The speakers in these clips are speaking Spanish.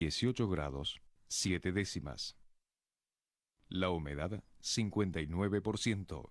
18 grados, 7 décimas. La humedad, 59%.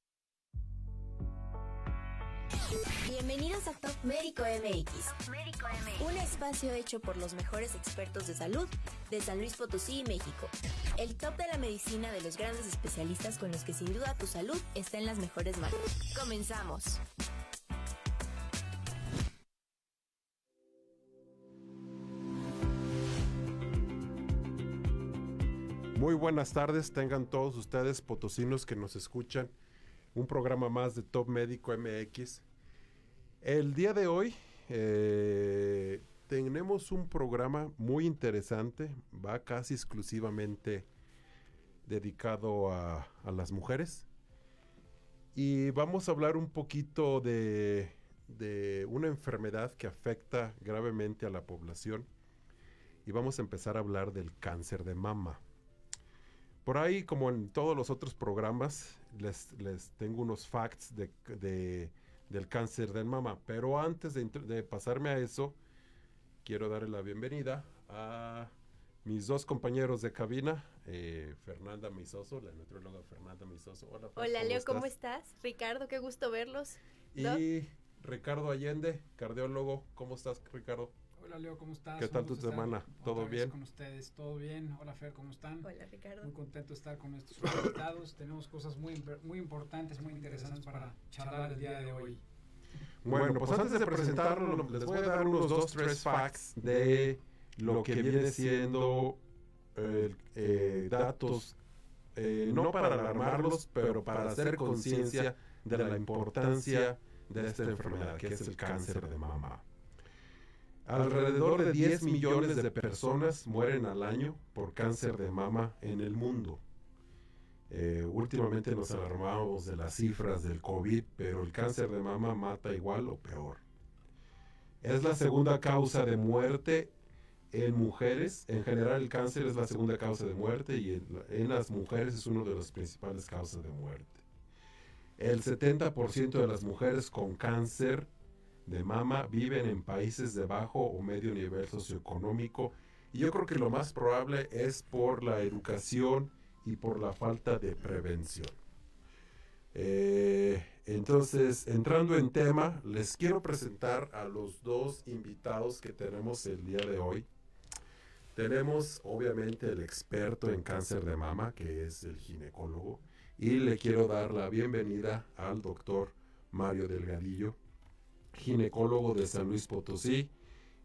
Médico MX, un espacio hecho por los mejores expertos de salud de San Luis Potosí y México. El top de la medicina de los grandes especialistas con los que sin duda tu salud está en las mejores manos. Comenzamos. Muy buenas tardes, tengan todos ustedes potosinos que nos escuchan. Un programa más de Top Médico MX. El día de hoy eh, tenemos un programa muy interesante, va casi exclusivamente dedicado a, las mujeres. Y vamos a hablar un poquito de, una enfermedad que afecta gravemente a la población. Y vamos a empezar a hablar del cáncer de mama. Por ahí, como en todos los otros programas, les, tengo unos facts de, del cáncer de mama. Pero antes de, de, pasarme a eso, quiero darle la bienvenida a mis dos compañeros de cabina, eh, Fernanda Misoso, la nutrióloga Fernanda Misoso. Hola, Fer, Hola Leo, ¿cómo estás? Ricardo, qué gusto verlos. Y ¿No? Ricardo Allende, cardiólogo. ¿Cómo estás, Ricardo? Hola Leo, ¿cómo estás? ¿Qué tal tu semana? ¿Todo bien? con ustedes, todo bien. Hola Fer, ¿cómo están? Hola Ricardo. Muy contento de estar con nuestros invitados. Tenemos cosas muy, muy importantes, muy interesantes para charlar el día de hoy. Bueno, pues antes de presentarlo, les voy a dar unos dos, tres facts de lo que viene siendo eh, eh, datos, eh, no para alarmarlos, pero para hacer conciencia de la importancia de esta enfermedad, que es el cáncer de mama. Alrededor de 10 millones de personas mueren al año por cáncer de mama en el mundo. Eh, últimamente nos alarmamos de las cifras del COVID, pero el cáncer de mama mata igual o peor. Es la segunda causa de muerte en mujeres. En general el cáncer es la segunda causa de muerte y en, en las mujeres es una de las principales causas de muerte. El 70% de las mujeres con cáncer de mama viven en países de bajo o medio nivel socioeconómico y yo creo que lo más probable es por la educación y por la falta de prevención. Eh, entonces, entrando en tema, les quiero presentar a los dos invitados que tenemos el día de hoy. Tenemos obviamente el experto en cáncer de mama, que es el ginecólogo, y le quiero dar la bienvenida al doctor Mario Delgadillo, ginecólogo de San Luis Potosí.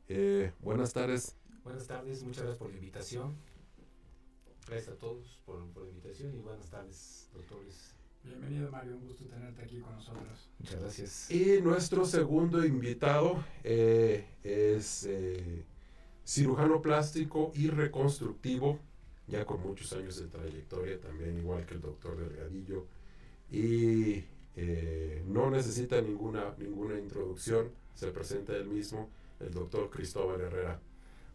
Eh, buenas tardes. Buenas tardes, muchas gracias por la invitación. Gracias a todos por, por la invitación y buenas tardes, doctores. Bienvenido Mario, un gusto tenerte aquí con nosotros. Muchas gracias. Y nuestro segundo invitado eh, es eh, cirujano plástico y reconstructivo, ya con muchos años de trayectoria, también igual que el doctor Delgadillo, y eh, no necesita ninguna, ninguna introducción, se presenta él mismo, el doctor Cristóbal Herrera.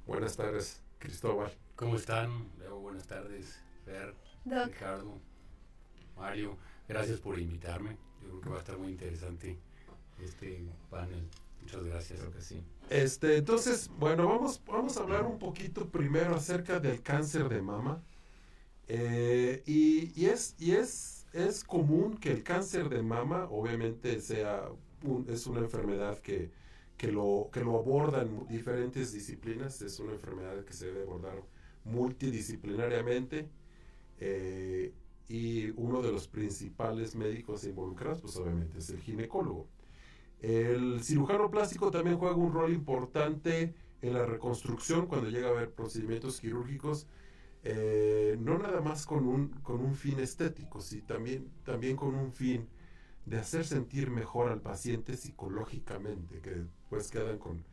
Buenas tardes, Cristóbal. ¿Cómo están? Leo, buenas tardes, Fer, Ricardo, Mario. Gracias por invitarme. Yo creo que va a estar muy interesante este panel. Muchas gracias. Creo que sí. Este, entonces, bueno, vamos, vamos a hablar un poquito primero acerca del cáncer de mama. Eh, y, y, es, y es, es común que el cáncer de mama, obviamente, sea es una enfermedad que, que, lo, que lo abordan diferentes disciplinas. Es una enfermedad que se debe abordar multidisciplinariamente. Eh, y uno de los principales médicos involucrados, pues obviamente es el ginecólogo. El cirujano plástico también juega un rol importante en la reconstrucción cuando llega a haber procedimientos quirúrgicos, eh, no nada más con un, con un fin estético, sino también, también con un fin de hacer sentir mejor al paciente psicológicamente, que después quedan con,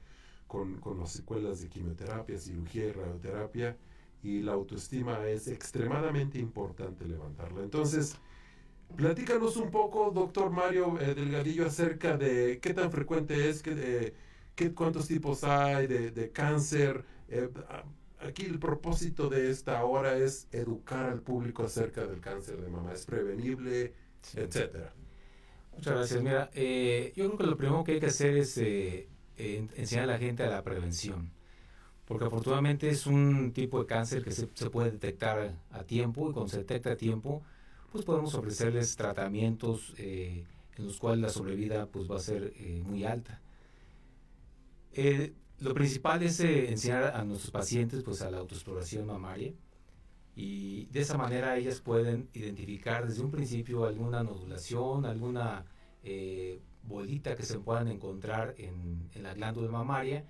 con, con las secuelas de quimioterapia, cirugía y radioterapia, y la autoestima es extremadamente importante levantarla. Entonces, platícanos un poco, doctor Mario eh, Delgadillo, acerca de qué tan frecuente es, qué, qué cuántos tipos hay de, cáncer. Eh, aquí el propósito de esta hora es educar al público acerca del cáncer de mama. ¿Es prevenible, etcétera? Muchas gracias. Mira, eh, yo creo que lo primero que hay que hacer es enseñar a la gente a la prevención porque afortunadamente es un tipo de cáncer que se, puede detectar a tiempo y cuando se detecta a tiempo, pues podemos ofrecerles tratamientos eh, en los cuales la sobrevida pues va a ser eh, muy alta. Eh, lo principal es enseñar a nuestros pacientes pues a la autoexploración mamaria y de esa manera ellas pueden identificar desde un principio alguna nodulación, alguna bolita que se puedan encontrar en, en la glándula mamaria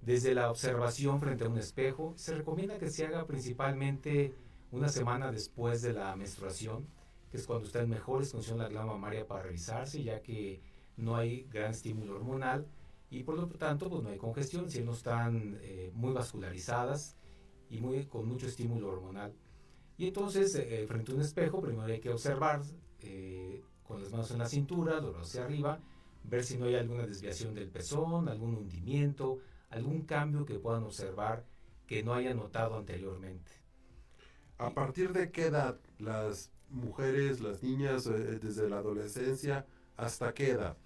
desde la observación frente a un espejo. Se recomienda que se haga principalmente una semana después de la menstruación, que es cuando está en mejores condiciones la glándula mamaria para revisarse, ya que no hay gran estímulo hormonal y por lo tanto pues no hay congestión, si no están eh, muy vascularizadas y muy, con mucho estímulo hormonal. Y entonces, eh, frente a un espejo, primero hay que observar eh, con las manos en la cintura, los hacia arriba, ver si no hay alguna desviación del pezón, algún hundimiento, algún cambio que puedan observar que no hayan notado anteriormente. ¿A partir de qué edad las mujeres, las niñas, eh, desde la adolescencia, hasta qué edad?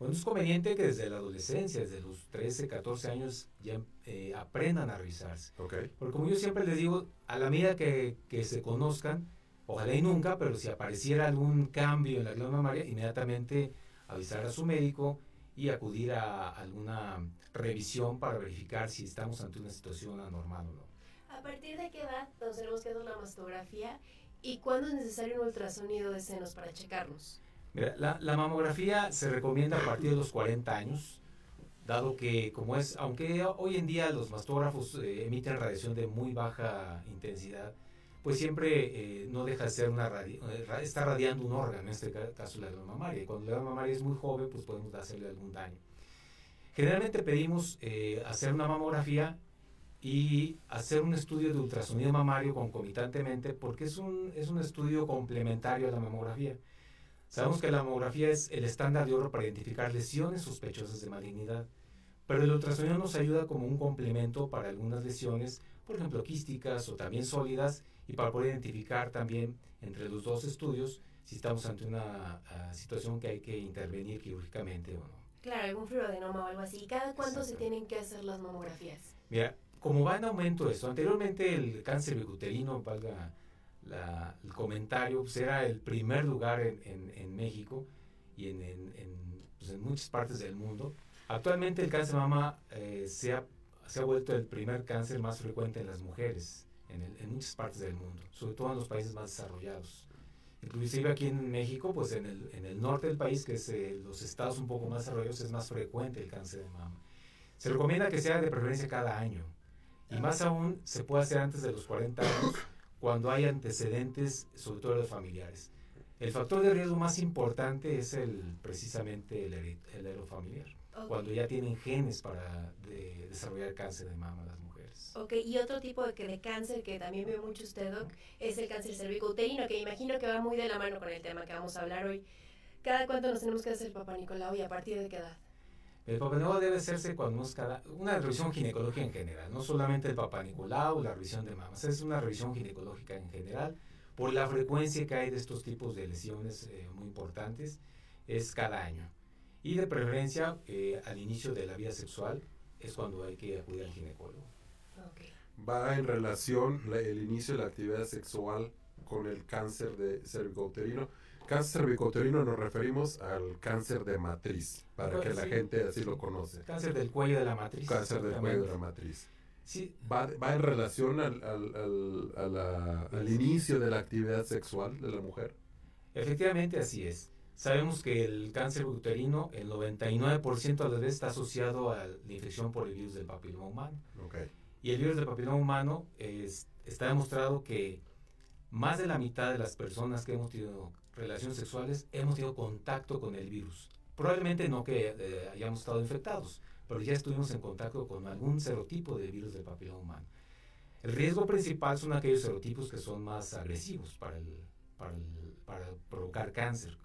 Bueno, es conveniente que desde la adolescencia, desde los 13, 14 años, ya eh, aprendan a revisarse. Okay. Porque como yo siempre les digo, a la medida que, que, se conozcan, ojalá y nunca, pero si apareciera algún cambio en la glándula mamaria, inmediatamente avisar a su médico y acudir a alguna revisión para verificar si estamos ante una situación anormal o no. ¿A partir de qué edad nos tenemos que hacer una mastografía y cuándo es necesario un ultrasonido de senos para checarnos? Mira, la, la, mamografía se recomienda a partir de los 40 años, dado que como es, aunque hoy en día los mastógrafos eh, emiten radiación de muy baja intensidad, pues siempre eh, no deja de ser una eh, está radiando un órgano, en este caso la glándula mamaria. Cuando la glándula mamaria es muy joven, pues podemos hacerle algún daño. Generalmente pedimos eh, hacer una mamografía y hacer un estudio de ultrasonido mamario concomitantemente porque es un, es un estudio complementario a la mamografía. Sabemos que la mamografía es el estándar de oro para identificar lesiones sospechosas de malignidad, pero el ultrasonido nos ayuda como un complemento para algunas lesiones, por ejemplo quísticas o también sólidas, y para poder identificar también entre los dos estudios si estamos ante una ah, situación que hay que intervenir quirúrgicamente o no. Claro, algún fibroadenoma o algo así. ¿Cada cuánto se tienen que hacer las mamografías? Mira, como va en aumento esto, anteriormente el cáncer bicuterino, valga el comentario, pues era el primer lugar en, en, México y en, pues en, muchas partes del mundo. Actualmente el cáncer de mama eh, se, ha, se, ha, vuelto el primer cáncer más frecuente en las mujeres en, muchas partes del mundo, sobre todo en los países más desarrollados. Inclusive aquí en México, pues en el, en el norte del país, que es eh, los estados un poco más desarrollados, es más frecuente el cáncer de mama. Se recomienda que sea de preferencia cada año. Y más aún se puede hacer antes de los 40 años cuando hay antecedentes, sobre todo los familiares. El factor de riesgo más importante es el, precisamente el, el familiar, cuando ya tienen genes para desarrollar cáncer de mama las mujeres. Ok, y otro tipo de, de cáncer que también ve mucho usted, Doc, es el cáncer cervicouterino, que imagino que va muy de la mano con el tema que vamos a hablar hoy. ¿Cada cuánto nos tenemos que hacer el Papá Nicolau y a partir de qué edad? El Papá Nicolau debe hacerse cuando es cada, una revisión ginecológica en general, no solamente el Papá Nicolau, la revisión de mamas, es una revisión ginecológica en general, por la frecuencia que hay de estos tipos de lesiones eh, muy importantes, es cada año. Y de preferencia, eh, al inicio de la vida sexual, es cuando hay que acudir al ginecólogo. Va en relación el inicio de la actividad sexual con el cáncer de cervicouterino Cáncer cervicouterino nos referimos al cáncer de matriz, para que la gente así lo conoce. Cáncer del cuello de la matriz. Cáncer del cuello de la matriz. Sí. Va, va en relación al, al, al, inicio de la actividad sexual de la mujer. Efectivamente, así es. Sabemos que el cáncer uterino, el 99% de las veces está asociado a la infección por el virus del papiloma humano. Okay. Y el virus del papiloma humano es, está demostrado que más de la mitad de las personas que hemos tenido relaciones sexuales, hemos tenido contacto con el virus. Probablemente no que eh, hayamos estado infectados, pero ya estuvimos en contacto con algún serotipo de virus del papiloma humano. El riesgo principal son aquellos serotipos que son más agresivos para, el, para, para provocar cáncer.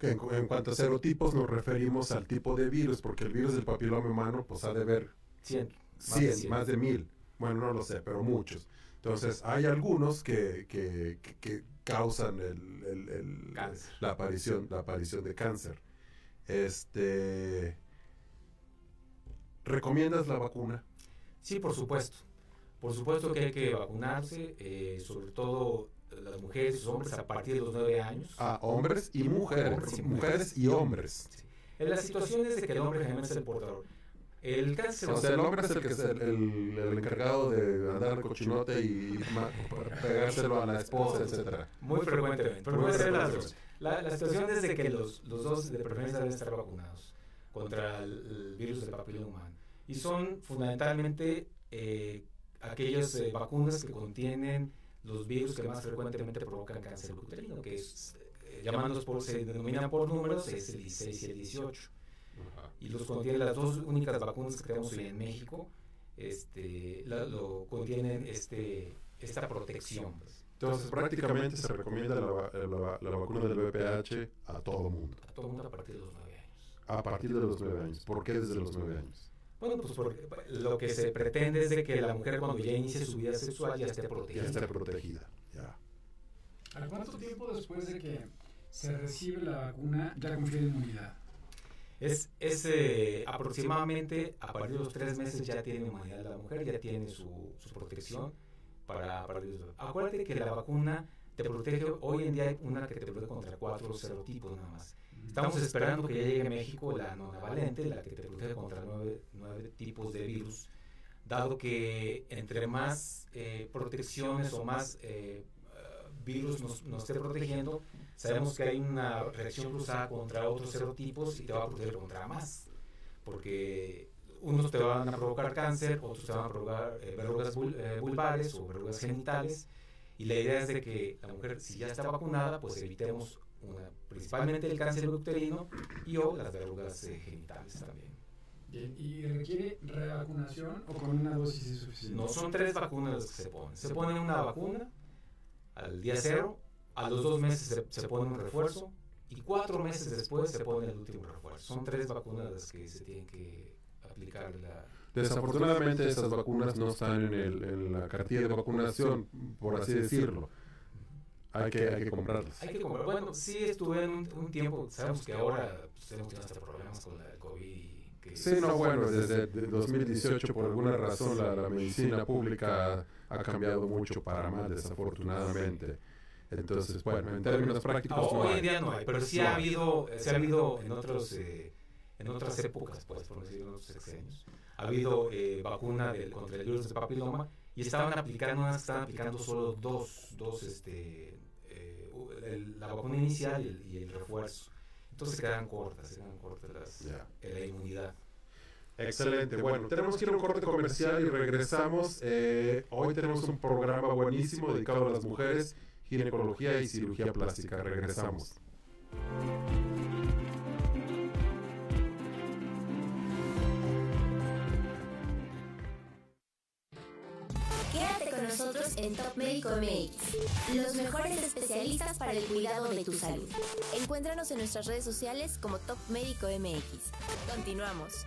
en, en, cuanto a serotipos nos referimos al tipo de virus, porque el virus del papiloma humano pues ha de ver 100, más, más de mil. Bueno, no lo sé, pero muchos. Entonces, hay algunos que, que, que, causan el, el, la, aparición, la aparición de cáncer. Este, ¿Recomiendas la vacuna? Sí, por supuesto. Por supuesto que hay que vacunarse, eh, sobre todo las mujeres y los hombres a partir de los nueve años. Ah, hombres y mujeres. mujeres y hombres. En la situación es de que el hombre generalmente es el portador. El cáncer. O sea, el hombre es el que es el, el, encargado de andar cochinote y pegárselo a la esposa, etcétera. Muy frecuentemente. Pero puede ser las dos. La, la, situación es de que los, los dos de preferencia deben estar vacunados contra el, virus del papiloma humano. Y son fundamentalmente eh, aquellas eh, vacunas que contienen los virus que más frecuentemente provocan cáncer uterino, que es, eh, llamándolos por, se denominan por números, es el 16 y el 18 y los contiene las dos únicas vacunas que tenemos hoy en México, este, lo contienen este, esta protección. Pues. Entonces, prácticamente se recomienda la, la, vacuna del VPH a todo mundo. A todo mundo a partir de los nueve años. A partir de los nueve años. ¿Por qué desde los nueve años? Bueno, pues porque lo que se pretende es de que la mujer cuando ya inicie su vida sexual ya esté protegida. Ya esté protegida, ya. ¿A cuánto tiempo después de que se recibe la vacuna ya confiere inmunidad? Es, es aproximadamente a partir de los tres meses ya tiene inmunidad la mujer, ya tiene su, su protección para, para Acuérdate que la vacuna te protege, hoy en día hay una que te protege contra cuatro serotipos nada más. Estamos esperando que ya llegue a México la nonavalente, la que te protege contra nueve, nueve tipos de virus, dado que entre más eh, protecciones o más eh, virus nos, nos esté protegiendo, sabemos que hay una reacción cruzada contra otros serotipos y te va a proteger contra más. Porque unos te van a provocar cáncer, otros te van a provocar eh, verrugas eh, vulvares o verrugas genitales. Y la idea es de que la mujer, si ya está vacunada, pues evitemos una, principalmente el cáncer uterino y o las verrugas eh, genitales también. ¿Y requiere revacunación o con una dosis suficiente? No, son tres vacunas las que se ponen. Se pone una vacuna al día cero, a los dos meses se, pone un refuerzo y cuatro meses después se pone el último refuerzo. Son tres vacunas que se tienen que aplicar. La... Desafortunadamente estas vacunas no están en, el, en, la cartilla de vacunación, por así decirlo. Hay que, hay que comprarlas. Hay que comprarlas. Bueno, sí estuve en un, tiempo, sabemos que ahora pues, tenemos hasta problemas con la COVID y Sí, no, bueno, desde 2018 por alguna razón la, la medicina pública ha cambiado mucho para mal, desafortunadamente. Entonces, bueno, en términos prácticos. hoy en día no hay, pero sí ha habido, sí ha habido en otros, eh, en otras épocas, pues, por decirlo, en otros sexenios, ha habido eh, vacuna del, contra el virus de papiloma y estaban aplicando, estaban aplicando solo dos, dos, este, eh, la vacuna inicial y el, refuerzo. Entonces se quedan cortas, se quedan cortas las, la inmunidad. Excelente. Bueno, tenemos que ir a un corte comercial y regresamos. hoy tenemos un programa buenísimo dedicado a las mujeres ginecología y cirugía plástica. Regresamos. Quédate con nosotros en Top Médico MX, los mejores especialistas para el cuidado de tu salud. Encuéntranos en nuestras redes sociales como Top Médico MX. Continuamos.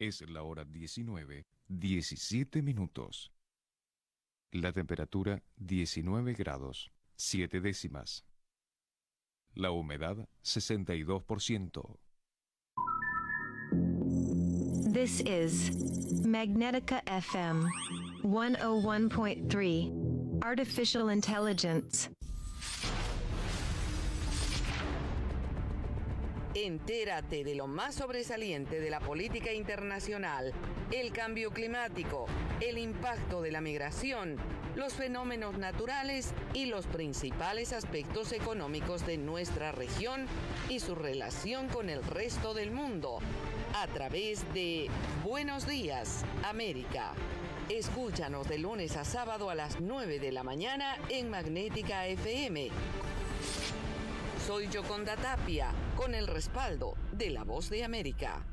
Es la hora 19, 17 minutos. La temperatura 19 grados, 7 décimas. La humedad 62%. This is Magnetica FM 101.3 Artificial Intelligence. Entérate de lo más sobresaliente de la política internacional, el cambio climático, el impacto de la migración, los fenómenos naturales y los principales aspectos económicos de nuestra región y su relación con el resto del mundo a través de Buenos Días, América. Escúchanos de lunes a sábado a las 9 de la mañana en Magnética FM soy Yoconda Tapia, con el respaldo de La Voz de América.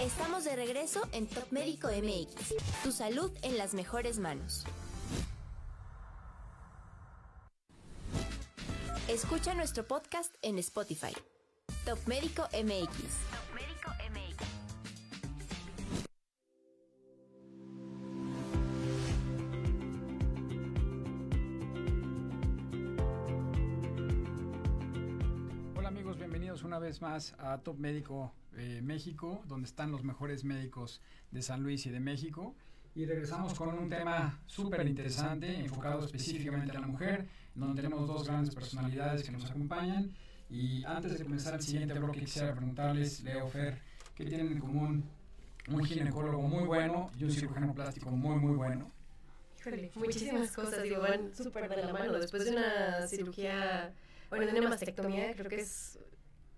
Estamos de regreso en Top Médico MX. Tu salud en las mejores manos. Escucha nuestro podcast en Spotify. Top Médico MX. Una vez más a Top Médico eh, México, donde están los mejores médicos de San Luis y de México. Y regresamos con un tema súper interesante, enfocado específicamente a la mujer, donde tenemos dos grandes personalidades que nos acompañan. Y antes de comenzar el siguiente bloque, quisiera preguntarles, Leo Fer, ¿qué tienen en común un ginecólogo muy bueno y un cirujano plástico muy, muy bueno? Híjole, muchísimas cosas, digo, van súper de la mano. Después de una cirugía, bueno, de una mastectomía, creo que es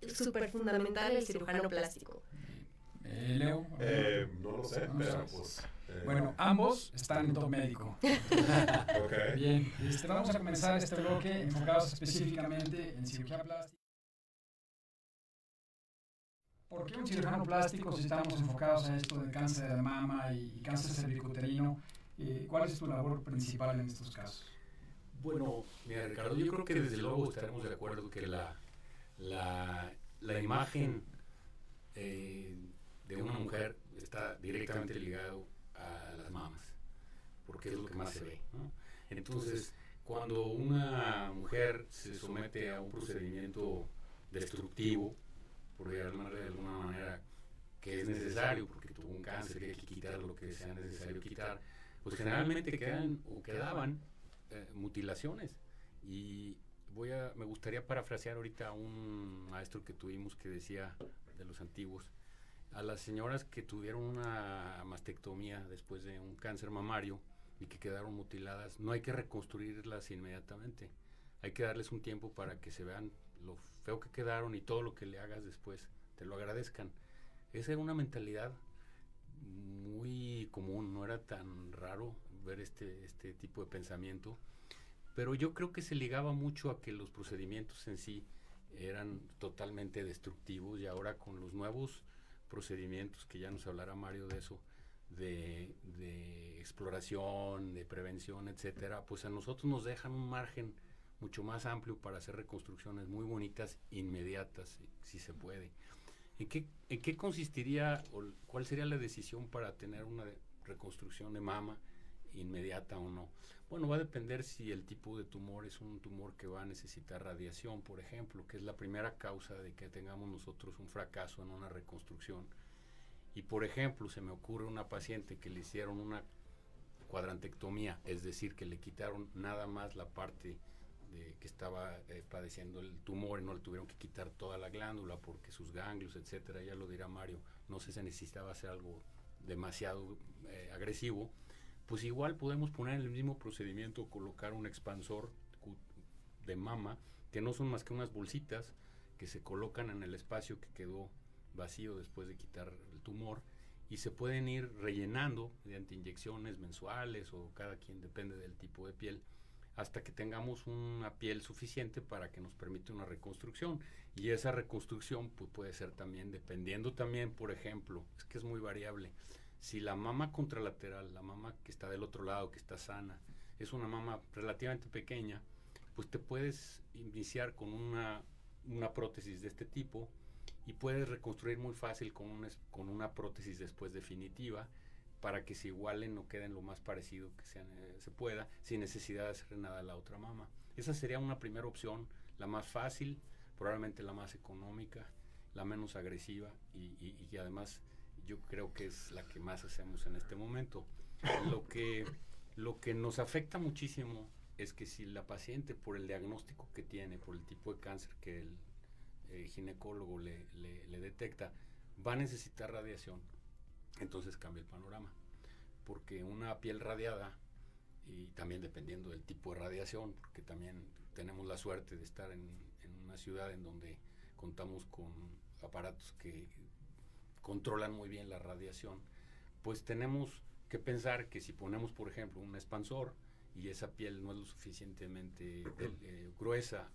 súper fundamental el cirujano plástico. Eh, Leo. Eh, no lo sé, pero pues. Eh. Bueno, ambos están en top médico. okay. Bien, este, vamos a comenzar este bloque enfocados específicamente en cirugía plástica. ¿Por qué un cirujano plástico si estamos enfocados en esto de cáncer de mama y, cáncer cervicuterino? Eh, ¿Cuál es tu labor principal en estos casos? Bueno, mira Ricardo, yo creo que desde luego estaremos de acuerdo que la la, la imagen eh, de una mujer está directamente ligado a las mamas, porque es lo que más se ve. Entonces, cuando una mujer se somete a un procedimiento destructivo, por llamarlo de alguna manera, que es necesario, porque tuvo un cáncer que hay que quitar lo que sea necesario quitar, pues generalmente quedan o quedaban eh, mutilaciones. Y voy a, me gustaría parafrasear ahorita a un maestro que tuvimos que decía de los antiguos, a las señoras que tuvieron una mastectomía después de un cáncer mamario y que quedaron mutiladas, no hay que reconstruirlas inmediatamente, hay que darles un tiempo para que se vean lo feo que quedaron y todo lo que le hagas después te lo agradezcan. Esa es una mentalidad muy común, no era tan raro ver este, este tipo de pensamiento, pero yo creo que se ligaba mucho a que los procedimientos en sí eran totalmente destructivos y ahora con los nuevos procedimientos, que ya nos hablará Mario de eso, de, exploración, de prevención, etcétera, pues a nosotros nos dejan un margen mucho más amplio para hacer reconstrucciones muy bonitas, inmediatas, si se puede. ¿En qué, ¿En qué consistiría o cuál sería la decisión para tener una reconstrucción de mama inmediata o no? Bueno, va a depender si el tipo de tumor es un tumor que va a necesitar radiación, por ejemplo, que es la primera causa de que tengamos nosotros un fracaso en una reconstrucción. Y por ejemplo, se me ocurre una paciente que le hicieron una cuadrantectomía, es decir, que le quitaron nada más la parte de que estaba eh, padeciendo el tumor y no le tuvieron que quitar toda la glándula porque sus ganglios, etcétera, ya lo dirá Mario, no sé si necesitaba hacer algo demasiado eh, agresivo, pues igual podemos poner en el mismo procedimiento colocar un expansor de mama que no son más que unas bolsitas que se colocan en el espacio que quedó vacío después de quitar el tumor y se pueden ir rellenando mediante inyecciones mensuales o cada quien depende del tipo de piel hasta que tengamos una piel suficiente para que nos permita una reconstrucción. Y esa reconstrucción pues, puede ser también, dependiendo también, por ejemplo, es que es muy variable. Si la mama contralateral, la mama que está del otro lado, que está sana, es una mama relativamente pequeña, pues te puedes iniciar con una, una prótesis de este tipo y puedes reconstruir muy fácil con, un, con una prótesis después definitiva para que se igualen o queden lo más parecido que eh, se pueda, sin necesidad de hacer nada a la otra mama. Esa sería una primera opción, la más fácil, probablemente la más económica, la menos agresiva y, y, además yo creo que es la que más hacemos en este momento. Lo que, lo que nos afecta muchísimo es que si la paciente, por el diagnóstico que tiene, por el tipo de cáncer que el eh, ginecólogo le, le, le detecta, va a necesitar radiación, entonces cambia el panorama. Porque una piel radiada, y también dependiendo del tipo de radiación, porque también tenemos la suerte de estar en, una ciudad en donde contamos con aparatos que controlan muy bien la radiación, pues tenemos que pensar que si ponemos, por ejemplo, un expansor y esa piel no es lo suficientemente eh, gruesa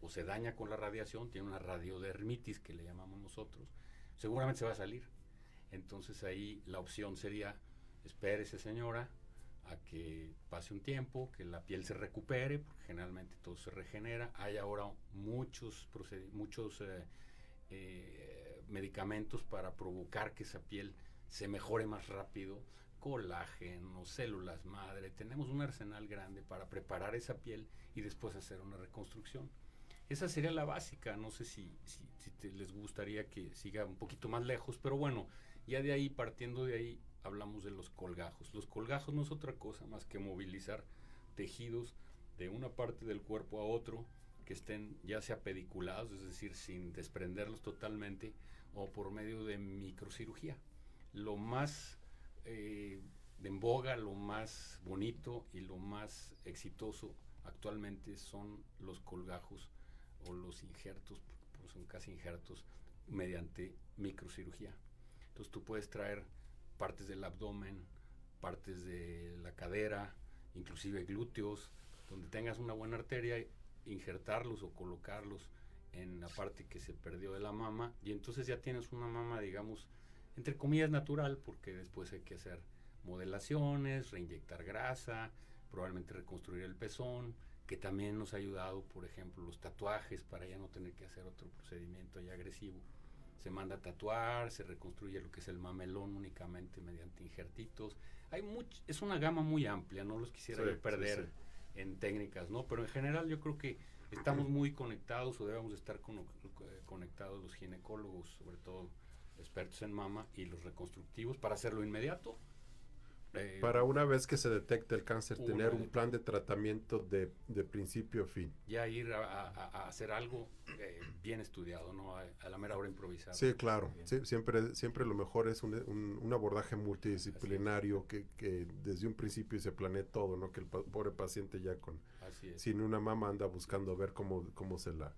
o, se daña con la radiación, tiene una radiodermitis que le llamamos nosotros, seguramente se va a salir. Entonces ahí la opción sería, espérese señora a que pase un tiempo, que la piel se recupere, porque generalmente todo se regenera. Hay ahora muchos, muchos eh, eh, medicamentos para provocar que esa piel se mejore más rápido, colágeno, células madre. Tenemos un arsenal grande para preparar esa piel y después hacer una reconstrucción. Esa sería la básica. No sé si, si, les gustaría que siga un poquito más lejos, pero bueno, ya de ahí, partiendo de ahí, hablamos de los colgajos. Los colgajos no es otra cosa más que movilizar tejidos de una parte del cuerpo a otro que estén ya sea pediculados, es decir, sin desprenderlos totalmente, o por medio de microcirugía. Lo más eh, en boga, lo más bonito y lo más exitoso actualmente son los colgajos o los injertos, son casi injertos, mediante microcirugía. Entonces tú puedes traer partes del abdomen, partes de la cadera, inclusive glúteos, donde tengas una buena arteria, injertarlos o colocarlos en la parte que se perdió de la mama y entonces ya tienes una mama, digamos, entre comillas natural, porque después hay que hacer modelaciones, reinyectar grasa, probablemente reconstruir el pezón, que también nos ha ayudado, por ejemplo, los tatuajes para ya no tener que hacer otro procedimiento ya agresivo se manda a tatuar, se reconstruye lo que es el mamelón únicamente mediante injertitos. Hay much, es una gama muy amplia, no los quisiera perder en técnicas, ¿no? Pero en general yo creo que estamos muy conectados o debemos estar con, conectados los ginecólogos, sobre todo expertos en mama y los reconstructivos para hacerlo inmediato eh, para una vez que se detecte el cáncer, tener un plan de tratamiento de, de principio a fin. Ya ir a, hacer algo eh, bien estudiado, no a, la mera hora improvisada. Sí, claro. siempre, siempre lo mejor es un, un, abordaje multidisciplinario que, que, desde un principio se planee todo, no que el pobre paciente ya con sin una mama anda buscando ver cómo, cómo se la...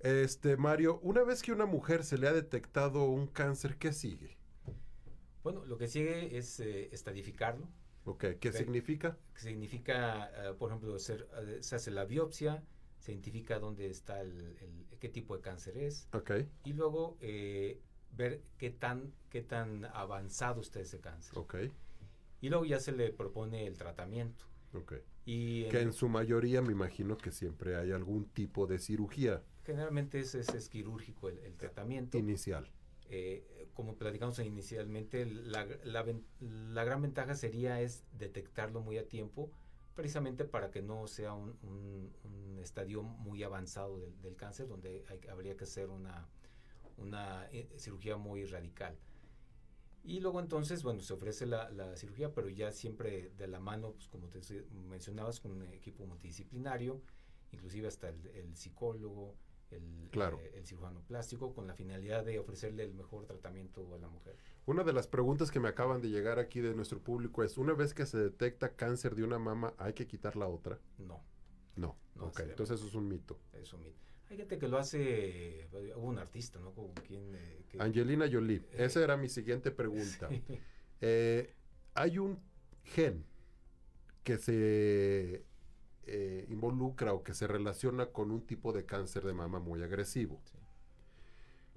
Este, Mario, una vez que una mujer se le ha detectado un cáncer, ¿qué sigue? Bueno, lo que sigue es eh, estadificarlo. Ok, ¿qué significa? Significa, eh, por ejemplo, hacer, eh, se hace la biopsia, se identifica dónde está el, el- qué tipo de cáncer es. Ok. Y luego eh, ver qué tan, qué tan avanzado está ese cáncer. Ok. Y luego ya se le propone el tratamiento. Ok. Y Que en- en su mayoría me imagino que siempre hay algún tipo de cirugía generalmente es, es, es quirúrgico el, el tratamiento. inicial. Eh, como platicamos inicialmente, la, la la gran ventaja sería es detectarlo muy a tiempo, precisamente para que no sea un, un- un estadio muy avanzado del, del cáncer, donde hay- habría que hacer una, una eh, cirugía muy radical. Y luego entonces, bueno, se ofrece la, la cirugía, pero ya siempre de la mano, pues como te mencionabas, con un equipo multidisciplinario, inclusive hasta el, el psicólogo, el, Claro. eh, el cirujano plástico, con la finalidad de ofrecerle el mejor tratamiento a la mujer. Una de las preguntas que me acaban de llegar aquí de nuestro público es, una vez que se detecta cáncer de una mama, ¿hay que quitar la otra? No. No. No, ok, sería- entonces eso es un mito. Es un mito. Hay gente que lo hace, eh, hubo un artista, ¿no? Como quien, eh, que- Angelina Jolie, esa era mi siguiente pregunta. Sí. Eh, hay un gen que se eh, involucra o que se relaciona con un tipo de cáncer de mama muy agresivo.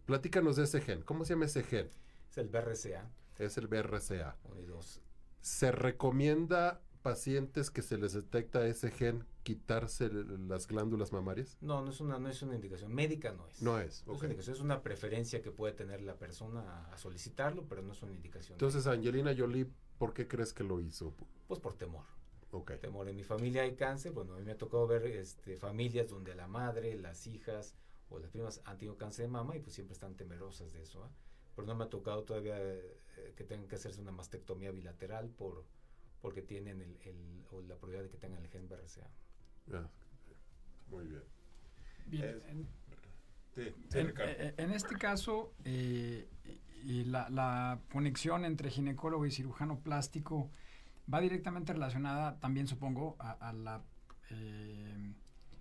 Platícanos de ese gen. ¿Cómo se llama ese gen? Es el BRCA. Es el BRCA. uno y dos. ¿Se recomienda pacientes que se les detecta ese gen quitarse las glándulas mamarias? No, no es una, no es una indicación médica, no es. No es, No una es una preferencia que puede tener la persona a, a solicitarlo, pero no es una indicación. Entonces, Angelina Jolie, ¿por qué crees que lo hizo? Pues por temor. Ok. Temor. En mi familia hay cáncer. Bueno, a mí me ha tocado ver este, familias donde la madre, las hijas o las primas han tenido cáncer de mama y pues siempre están temerosas de eso. ¿ah? Pero no me ha tocado todavía eh, que tengan que hacerse una mastectomía bilateral por porque tienen el, el- o la probabilidad de que tengan el gen BRCA. Ah, muy bien. Bien, Es- en- Sí, sí, en, eh, en este caso, eh, y la, la conexión entre ginecólogo y cirujano plástico va directamente relacionada también, supongo, a, la eh,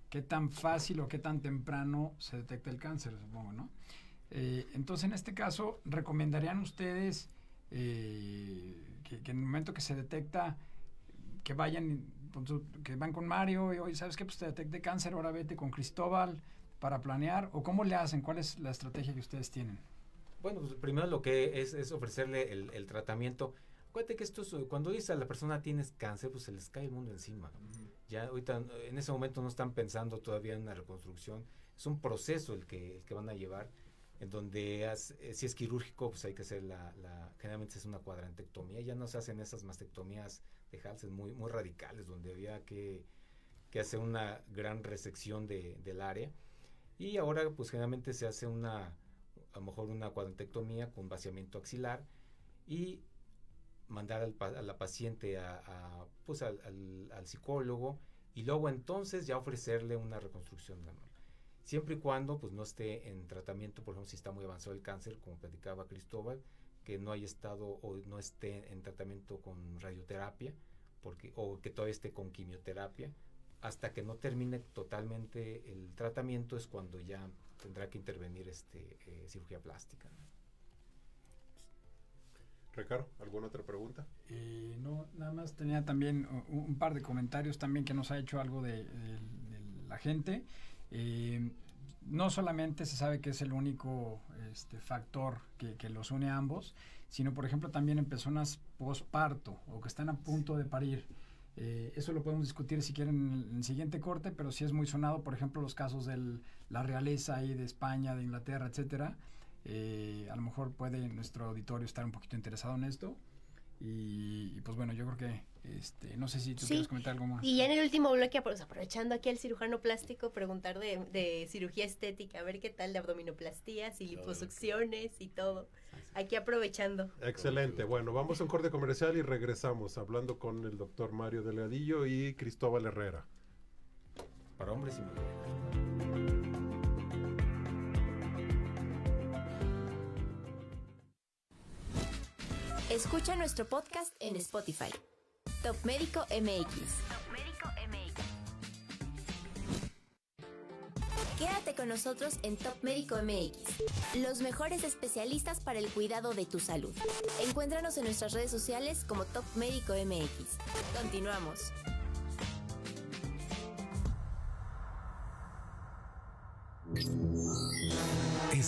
qué tan fácil o qué tan temprano se detecta el cáncer, supongo, ¿no? Eh, entonces, en este caso, ¿recomendarían ustedes eh, que, en el momento que se detecta, que vayan, que van con Mario y hoy, ¿sabes qué? Pues te detecté cáncer, ahora vete con Cristóbal para planear, o cómo le hacen, cuál es la estrategia que ustedes tienen? Bueno, pues primero lo que es, es ofrecerle el tratamiento. Acuérdate que esto es, eh, cuando dice a la persona tienes cáncer, pues se les cae el mundo encima. Ya ahorita, eh, en ese momento no están pensando todavía en una reconstrucción. Es un proceso el que, el que van a llevar, en donde haz- eh, si es quirúrgico, pues hay que hacer la, la- generalmente es una cuadrantectomía. Ya no se hacen esas mastectomías de Halsen muy, muy radicales, donde había que, que hacer una gran resección de, del área. Y ahora, pues generalmente se hace una, a lo mejor una cuadrantectomía con vaciamiento axilar y mandar al a la paciente a, a, pues al, al- al psicólogo y luego entonces ya ofrecerle una reconstrucción manual. Siempre y cuando pues no esté en tratamiento, por ejemplo, si está muy avanzado el cáncer, como platicaba Cristóbal, que no haya estado o no esté en tratamiento con radioterapia, porque, o que todavía esté con quimioterapia, hasta que no termine totalmente el tratamiento es cuando ya tendrá que intervenir este, eh, cirugía plástica. ¿no? Ricardo, ¿alguna otra pregunta? Eh, no, nada más tenía también un, par de comentarios también que nos ha hecho algo de, la gente. Eh, no solamente se sabe que es el único este, factor que, los une a ambos, sino por ejemplo también en personas posparto o que están a punto de parir. Eh, eso lo podemos discutir si quieren en el siguiente corte, pero sí es muy sonado, por ejemplo, los casos de la realeza ahí de España, de Inglaterra, etcétera. Eh, a lo mejor puede nuestro auditorio estar un poquito interesado en esto. Y, y, pues bueno, yo creo que, este, no sé si tú Sí. quieres comentar algo más. Y ya en el último bloque, pues, aprovechando aquí al cirujano plástico, preguntar de, de cirugía estética, a ver qué tal de abdominoplastías y liposucciones y todo. Aquí aprovechando. Excelente. Bueno, vamos a un corte comercial y regresamos hablando con el doctor Mario Delgadillo y Cristóbal Herrera. Para hombres y mujeres. Escucha nuestro podcast en Spotify. Top Médico MX. Quédate con nosotros en Top Médico MX, los mejores especialistas para el cuidado de tu salud. Encuéntranos en nuestras redes sociales como Top Médico MX. Continuamos.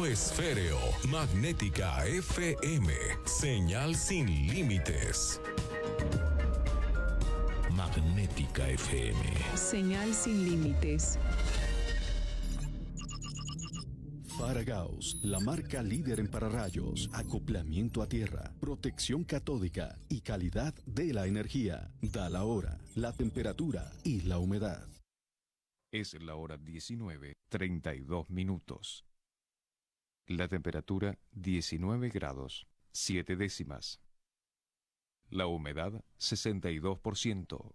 esféreo, magnética FM, señal sin límites. Magnética FM. Señal sin límites. Faragaos, la marca líder en pararrayos, acoplamiento a tierra, protección catódica y calidad de la energía. Da la hora, la temperatura y la humedad. Es la hora 19, 32 minutos. La temperatura 19 grados, 7 décimas. La humedad 62%.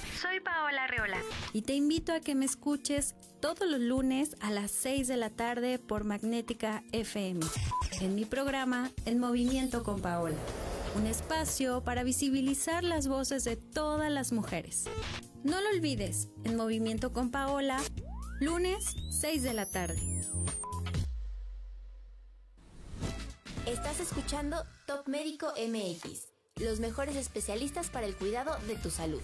Soy Paola Reola. Y te invito a que me escuches todos los lunes a las 6 de la tarde por Magnética FM, en mi programa El Movimiento con Paola. Un espacio para visibilizar las voces de todas las mujeres. No lo olvides, en Movimiento con Paola, lunes 6 de la tarde. Estás escuchando Top Médico MX, los mejores especialistas para el cuidado de tu salud.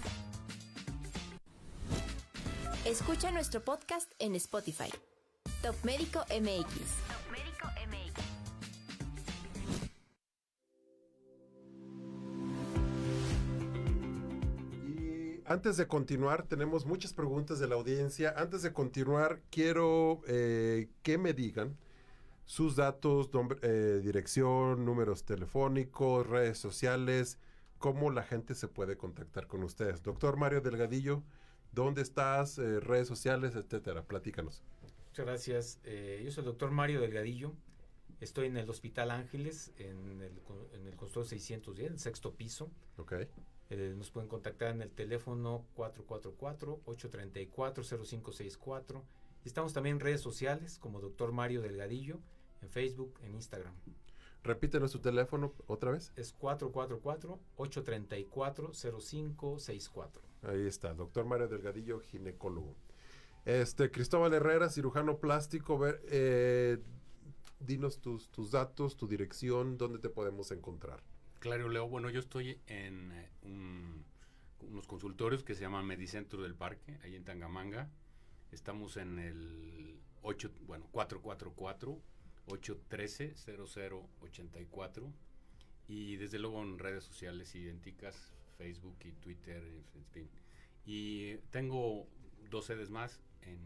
Escucha nuestro podcast en Spotify. Top Médico MX. MX. Antes de continuar, tenemos muchas preguntas de la audiencia. Antes de continuar, quiero eh, que me digan sus datos, nombre- eh, dirección, números telefónicos, redes sociales, cómo la gente se puede contactar con ustedes. Doctor Mario Delgadillo, ¿dónde estás? Eh, redes sociales, etcétera. Platícanos. Muchas gracias. Eh, yo soy el doctor Mario Delgadillo. Estoy en el Hospital Ángeles, en el, en el consultorio 610, el sexto piso. Ok. Eh, nos pueden contactar en el teléfono 444-834-0564. Y estamos también en redes sociales como doctor Mario Delgadillo, en Facebook, en Instagram. Repítenos su teléfono otra vez. Es 444-834-0564. Ahí está, doctor Mario Delgadillo, ginecólogo. Este, Cristóbal Herrera, cirujano plástico. Ver, eh, dinos tus, tus datos, tu dirección, dónde te podemos encontrar. Claro, Leo. Bueno, yo estoy en eh, un- unos consultorios que se llaman Medicentro del Parque, ahí en Tangamanga. Estamos en el 8, bueno, 444-813-0084. Y desde luego en redes sociales idénticas, Facebook y Twitter, en fin. Y tengo dos sedes más en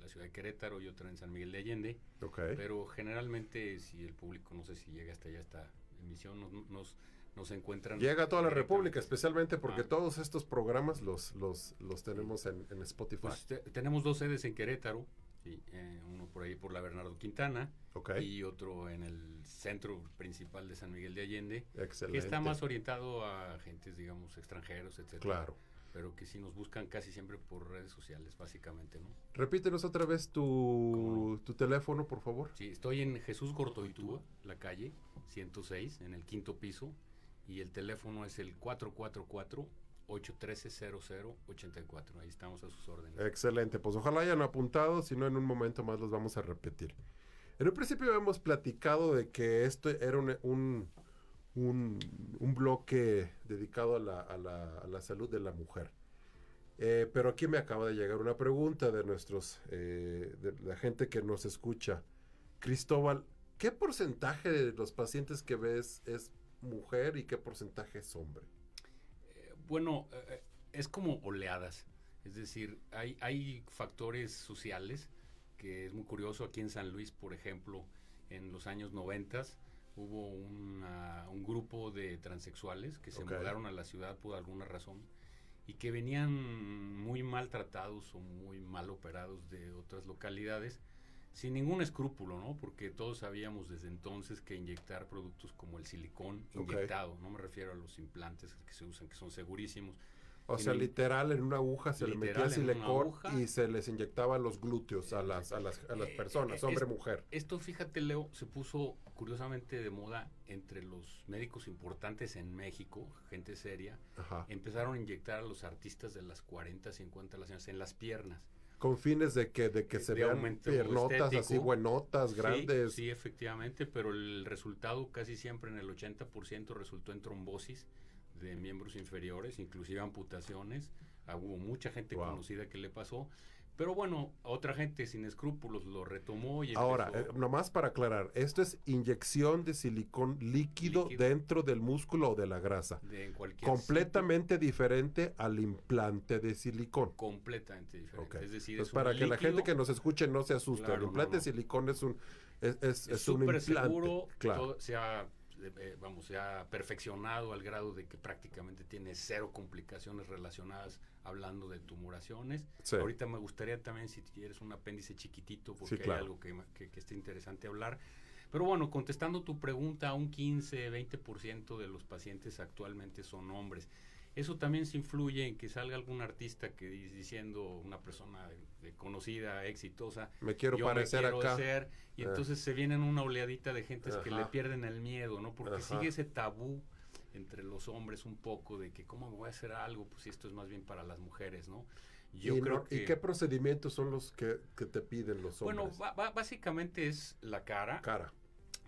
la ciudad de Querétaro y otra en San Miguel de Allende. Pero generalmente, si el público, no sé si llega hasta allá esta emisión, nos, nos, nos encuentran. Llega a toda la. República, especialmente porque Ah. todos estos programas los, los, los tenemos en, en Spotify. Pues te- tenemos dos sedes en Querétaro, sí, eh, uno por ahí por la Bernardo Quintana y otro en el centro principal de San Miguel de Allende, que está más orientado a agentes, digamos, extranjeros, etcétera. Claro. pero que sí nos buscan casi siempre por redes sociales, básicamente, ¿no? Repítenos otra vez tu, tu teléfono, por favor. Sí, estoy en Jesús Gortoitúa, la calle 106, en el quinto piso, y el teléfono es el 444 813-0084. Ahí estamos a sus órdenes. Excelente, pues ojalá hayan apuntado, si no en un momento más los vamos a repetir. En un principio hemos platicado de que esto era un, un, un, bloque dedicado a la, a, la, a la, salud de la mujer. Eh, pero aquí me acaba de llegar una pregunta de nuestros, eh, de la gente que nos escucha. Cristóbal, ¿qué porcentaje de los pacientes que ves es mujer y qué porcentaje es hombre? Bueno, eh, eh, es como oleadas. Es decir, hay, hay factores sociales que es muy curioso. Aquí en San Luis, por ejemplo, en los años 90 hubo un grupo de transexuales que se mudaron a la ciudad por alguna razón y que venían muy maltratados o muy mal operados de otras localidades sin ningún escrúpulo, ¿no? Porque todos sabíamos desde entonces que inyectar productos como el silicón inyectado, no me refiero a los implantes que se usan, que son segurísimos. O sea, literal, en una aguja se le metía silicón y se les inyectaba los glúteos a las, a las, a las eh, personas, eh, hombre, mujer. Esto, fíjate, Leo, se puso curiosamente de moda entre los médicos importantes en México, gente seria. Empezaron a inyectar a los artistas de las 40, 50 años en las piernas con fines de que, de que se vean piernotas así buenotas, grandes. Sí, efectivamente, pero el resultado casi siempre en el 80% resultó en trombosis de miembros inferiores, inclusive amputaciones. Ah, hubo mucha gente conocida que le pasó. Pero bueno, otra gente sin escrúpulos lo retomó y Ahora, eh, nomás para aclarar, esto es inyección de silicón líquido, dentro del músculo o de la grasa. De cualquier Completamente diferente al implante de silicón. Completamente diferente. Es decir, pues para que la gente que nos escuche no se asuste, el implante de silicón es un es, es, es un implante. seguro, claro. se ha eh, vamos, se ha perfeccionado al grado de que prácticamente tiene cero complicaciones relacionadas hablando de tumoraciones. Ahorita me gustaría también, si quieres, un apéndice chiquitito, porque hay algo que, que, que esté interesante hablar. Pero bueno, contestando tu pregunta, un 15, 20% de los pacientes actualmente son hombres. Eso también se influye en que salga algún artista que diciendo una persona de, conocida, exitosa, me quiero parecer acá. y eh. entonces se vienen una oleadita de gentes que le pierden el miedo, ¿no? Porque sigue ese tabú entre los hombres un poco de que cómo me voy a hacer algo, pues esto es más bien para las mujeres, ¿no? Yo ¿Y, creo que, ¿Y qué procedimientos son los que, que te piden los hombres? Bueno, básicamente es la cara. Cara.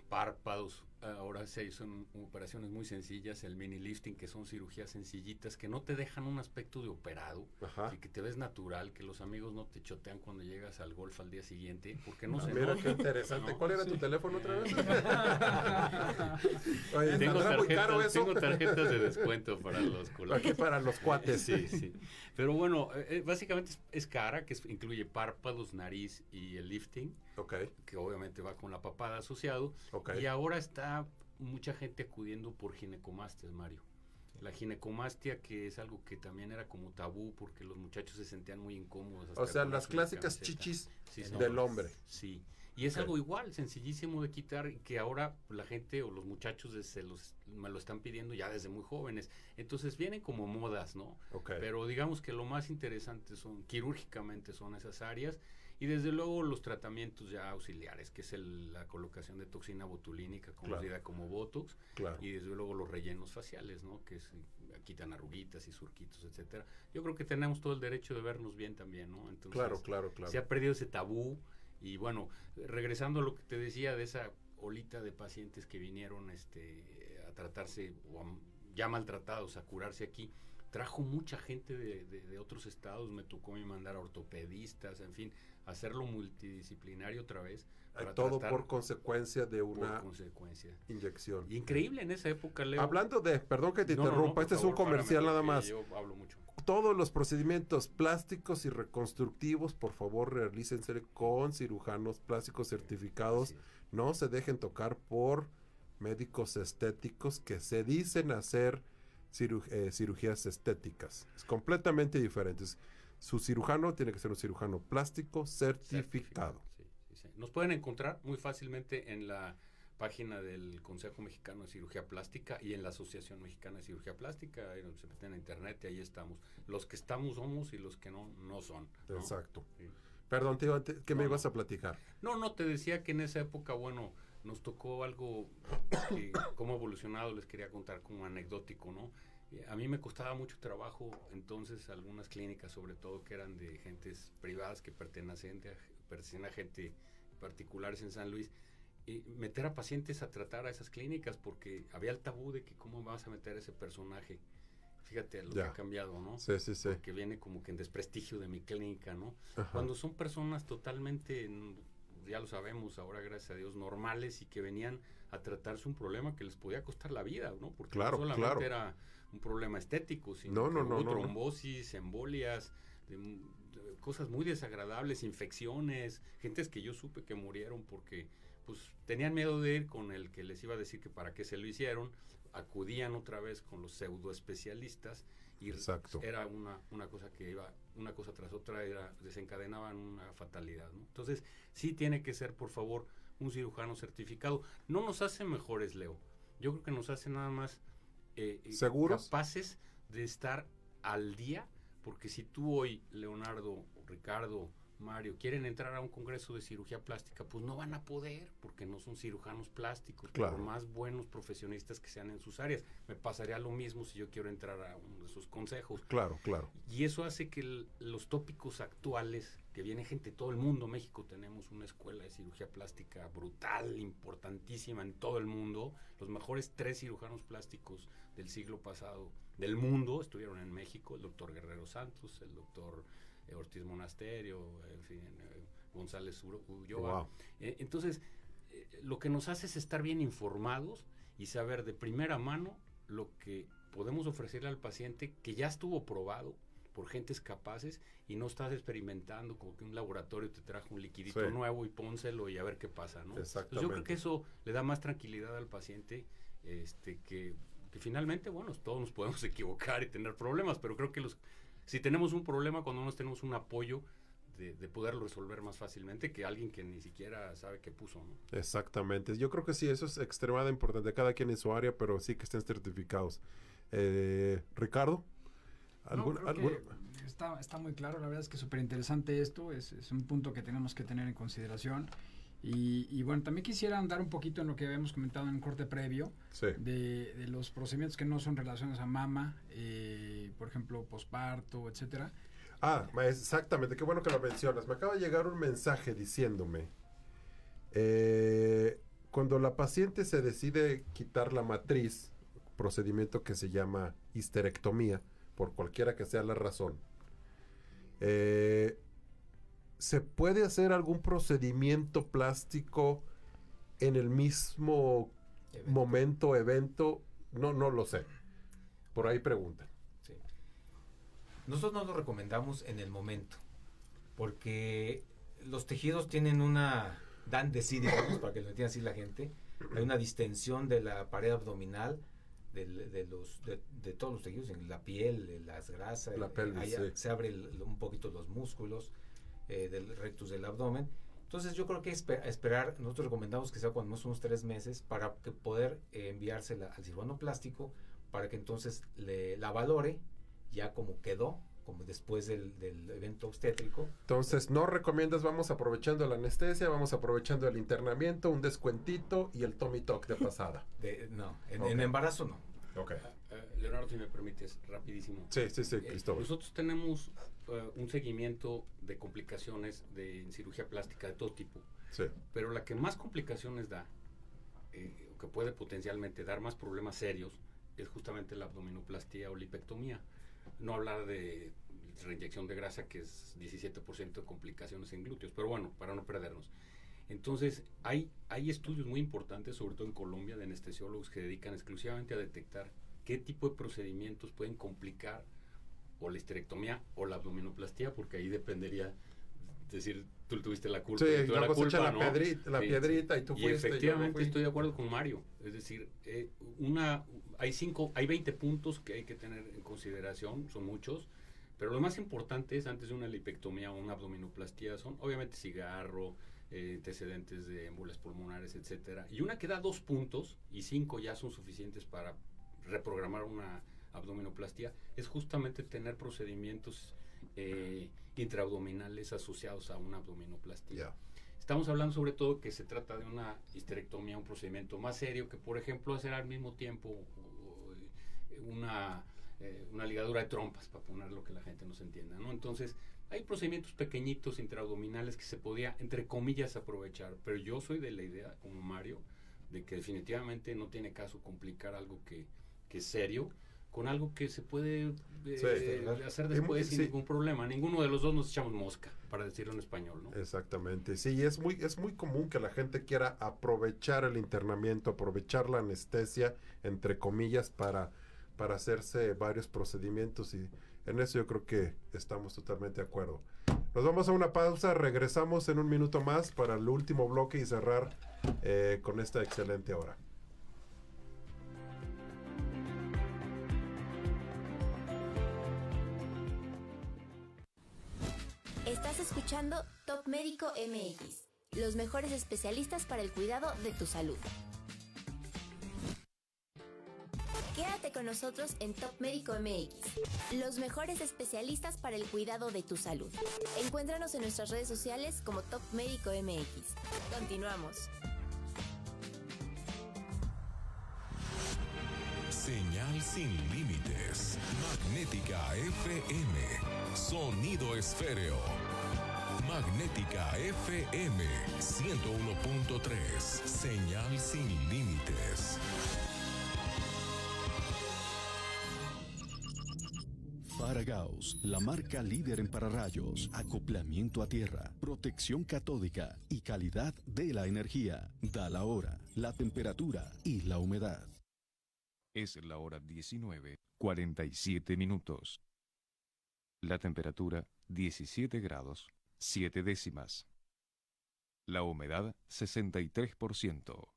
Párpados, ahora sí son operaciones muy sencillas, el mini lifting, que son cirugías sencillitas, que no te dejan un aspecto de operado, y que te ves natural, que los amigos no te chotean cuando llegas al golf al día siguiente, porque no, ah, se Mira qué interesante. ¿Cuál era tu teléfono otra vez? Oye, tengo, tarjetas, muy caro eso? tengo tarjetas de descuento para los Aquí para los cuates. sí, sí. Pero bueno, eh, eh, básicamente es, cara, que incluye párpados, nariz y el lifting. Que obviamente va con la papada asociado. Y ahora está mucha gente acudiendo por ginecomastias, Mario. La ginecomastia, que es algo que también era como tabú porque los muchachos se sentían muy incómodos. O sea, las clásicas chichis del hombre. Sí. Y es algo igual, sencillísimo de quitar, que ahora la gente o los muchachos se los, me lo están pidiendo ya desde muy jóvenes. Entonces vienen como modas, ¿no? Pero digamos que lo más interesante son, quirúrgicamente son esas áreas y desde luego los tratamientos ya auxiliares, que es la colocación de toxina botulínica, conocida como Botox, y desde luego los rellenos faciales, ¿no? Que quitan arruguitas y surquitos, etcétera. Yo creo que tenemos todo el derecho de vernos bien también, ¿no? Entonces, claro, claro, claro. Se ha perdido ese tabú y bueno, regresando a lo que te decía de esa olita de pacientes que vinieron este, a tratarse o ya maltratados a curarse aquí, trajo mucha gente de, de, otros estados, me tocó me mandar a ortopedistas, en fin, hacerlo multidisciplinario otra vez. Todo por consecuencia de una consecuencia. inyección. increíble en esa época, Leo. Hablando de, perdón que te interrumpa, este es un comercial nada más. Yo hablo mucho. Todos los procedimientos plásticos y reconstructivos, por favor, realícense con cirujanos plásticos certificados. No se dejen tocar por médicos estéticos que se dicen hacer eh, cirugías estéticas. Es completamente diferente su cirujano tiene que ser un cirujano plástico certificado. Nos pueden encontrar muy fácilmente en la página del Consejo Mexicano de Cirugía Plástica y en la Asociación Mexicana de Cirugía Plástica, ahí se meten a internet y ahí estamos. Los que estamos somos y los que no, no son. Exacto. Perdón, tío, ¿qué me ibas a platicar? No, no, te decía que en esa época, bueno, nos tocó algo que, cómo ha evolucionado, les quería contar como anecdótico, ¿no? Eh, a mí me costaba mucho trabajo entonces algunas clínicas, sobre todo que eran de gentes privadas que pertenecían, pertenecían a gente particulares en San Luis, y meter a pacientes a tratar a esas clínicas porque había el tabú de que cómo vas a meter a ese personaje. Fíjate lo que ha cambiado, ¿no? Sí, sí, sí. Que viene como que en desprestigio de mi clínica, ¿no? Cuando son personas totalmente, ya lo sabemos ahora, gracias a Dios, normales y que venían a tratarse un problema que les podía costar la vida, ¿no? Porque no solamente era un problema estético, sino no, no, trombosis, embolias, cosas muy desagradables, infecciones, gentes que yo supe que murieron porque pues tenían miedo de ir con el que les iba a decir que para qué se lo hicieron, acudían otra vez con los pseudo especialistas y era una, una cosa que iba, una cosa tras otra, era, desencadenaban una fatalidad. ¿no? Entonces, sí tiene que ser, por favor, un cirujano certificado. No nos hace mejores, Leo. Yo creo que nos hace nada más eh, eh capaces de estar al día, porque si tú hoy, Leonardo, Ricardo, Mario, quieren entrar a un congreso de cirugía plástica, pues no van a poder porque no son cirujanos plásticos, por más buenos profesionistas que sean en sus áreas. Me pasaría lo mismo si yo quiero entrar a uno de sus consejos. Claro, claro. Y eso hace que los tópicos actuales, que viene gente de todo el mundo, México tenemos una escuela de cirugía plástica brutal, importantísima en todo el mundo. Los mejores tres cirujanos plásticos del siglo pasado del mundo estuvieron en México, el doctor Guerrero Santos, el doctor Ortiz Monasterio, en fin, eh, González Ulloa. Eh, entonces, lo que nos hace es estar bien informados y saber de primera mano lo que podemos ofrecerle al paciente que ya estuvo probado por gentes capaces y no estás experimentando como que un laboratorio te trajo un liquidito nuevo y pónselo y a ver qué pasa, ¿no? yo creo que eso le da más tranquilidad al paciente este que, que finalmente, bueno, todos nos podemos equivocar y tener problemas, pero creo que los si tenemos un problema, cuando nos tenemos un apoyo de, poderlo resolver más fácilmente que alguien que ni siquiera sabe qué puso. ¿no? Exactamente. Yo creo que sí, eso es extremadamente importante. Cada quien en su área, pero sí que estén certificados. Eh, Ricardo. está, está, muy claro, la verdad es que es súper interesante esto, es, es, un punto que tenemos que tener en consideración. Y, bueno, también quisiera andar un poquito en lo que habíamos comentado en un corte previo de, los procedimientos que no son relacionados a mama, eh, por ejemplo, posparto, etcétera. Ah, exactamente, qué bueno que lo mencionas. Me acaba de llegar un mensaje diciéndome, eh, cuando la paciente se decide quitar la matriz, procedimiento que se llama histerectomía, por cualquiera que sea la razón, eh, ¿se puede hacer algún procedimiento plástico en el mismo momento, evento? No, no lo sé. Por ahí preguntan. Nosotros no lo recomendamos en el momento, porque los tejidos tienen una, dan de sí, para que lo entienda así la gente, hay una distensión de la pared abdominal, de, los, de, todos los tejidos, en la piel, las grasas, la se abre un poquito los músculos, eh, del rectus del abdomen. Entonces yo creo que esperar, nosotros recomendamos que sea cuando menos unos tres meses para que poder eh, enviársela al cirujano plástico para que entonces le, la valore ya como quedó, como después del, del, evento obstétrico. Entonces, no recomiendas, vamos aprovechando la anestesia, vamos aprovechando el internamiento, un descuentito y el Tommy Talk de pasada. De, no, en, embarazo no. Ok. Uh, Leonardo, si me permites, rapidísimo. Sí, sí, sí, Cristóbal. nosotros tenemos eh, un seguimiento de complicaciones de cirugía plástica de todo tipo. Pero la que más complicaciones da, eh, que puede potencialmente dar más problemas serios, es justamente la abdominoplastía o lipectomía. No hablar de reinyección de grasa, que es 17% de complicaciones en glúteos, pero bueno, para no perdernos. Entonces, hay, hay estudios muy importantes, sobre todo en Colombia, de anestesiólogos que dedican exclusivamente a detectar qué tipo de procedimientos pueden complicar o la histerectomía o la abdominoplastía, porque ahí dependería decir, tú tuviste la culpa. Sí, tú la, culpa, la, piedrita, la piedrita y tú fuiste. efectivamente estoy de acuerdo con Mario. Es decir, eh, una, hay, cinco, hay 20 puntos que hay que tener en consideración, son muchos, pero lo más importante es antes de una lipectomía o una abdominoplastía son obviamente cigarro, eh, antecedentes de émboles pulmonares, etcétera. Y una que da dos puntos y cinco ya son suficientes para reprogramar una abdominoplastia, es justamente tener procedimientos eh, intraabdominales asociados a una abdominoplastia. Estamos hablando sobre todo que se trata de una histerectomía, un procedimiento más serio que, por ejemplo, hacer al mismo tiempo una, eh, una ligadura de trompas, para poner lo que la gente nos entienda, ¿no? Entonces, hay procedimientos pequeñitos intraabdominales que se podía, entre comillas, aprovechar, pero yo soy de la idea, como Mario, de que definitivamente no tiene caso complicar algo que, que es serio con algo que se puede eh, hacer después sin ningún problema. Ninguno de los dos nos echamos mosca, para decirlo en español, ¿no? Exactamente. Sí, es muy, es muy común que la gente quiera aprovechar el internamiento, aprovechar la anestesia, entre comillas, para, para hacerse varios procedimientos y en eso yo creo que estamos totalmente de acuerdo. Nos vamos a una pausa, regresamos en un minuto más para el último bloque y cerrar eh, con esta excelente hora. Escuchando Top Médico MX, los mejores especialistas para el cuidado de tu salud. Quédate con nosotros en Top Médico MX, los mejores especialistas para el cuidado de tu salud. Encuéntranos en nuestras redes sociales como Top Médico MX. Continuamos. Señal sin límites. Magnética FM. Sonido esféreo. Magnética FM 101.3. Señal sin límites. Faragaos, la marca líder en pararrayos, acoplamiento a tierra, protección catódica y calidad de la energía. Da la hora, la temperatura y la humedad. Es la hora 19, 47 minutos. La temperatura 17 grados, 7 décimas. La humedad 63%.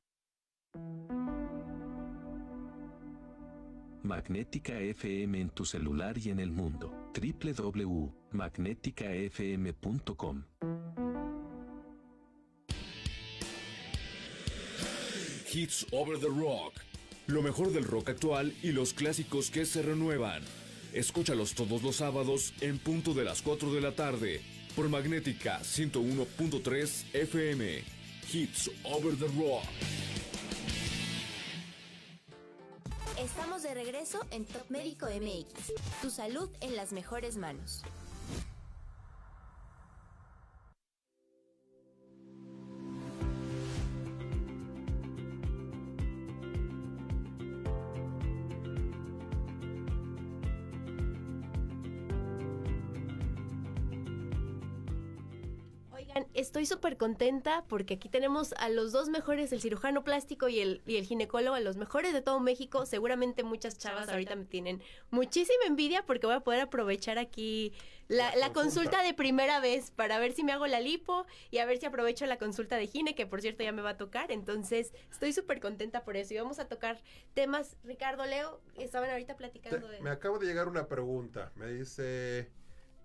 Magnética FM en tu celular y en el mundo. www.magneticafm.com. Hits Over the Rock. Lo mejor del rock actual y los clásicos que se renuevan. Escúchalos todos los sábados en punto de las 4 de la tarde por Magnética 101.3 FM. Hits Over the Rock. Estamos de regreso en Top Médico MX. Tu salud en las mejores manos. Súper contenta porque aquí tenemos a los dos mejores, el cirujano plástico y el, y el ginecólogo, a los mejores de todo México. Seguramente muchas chavas ahorita me tienen muchísima envidia porque voy a poder aprovechar aquí la, la consulta de primera vez para ver si me hago la lipo y a ver si aprovecho la consulta de gine, que por cierto ya me va a tocar. Entonces, estoy súper contenta por eso. Y vamos a tocar temas, Ricardo, Leo, estaban ahorita platicando Te- de... Me acaba de llegar una pregunta. Me dice,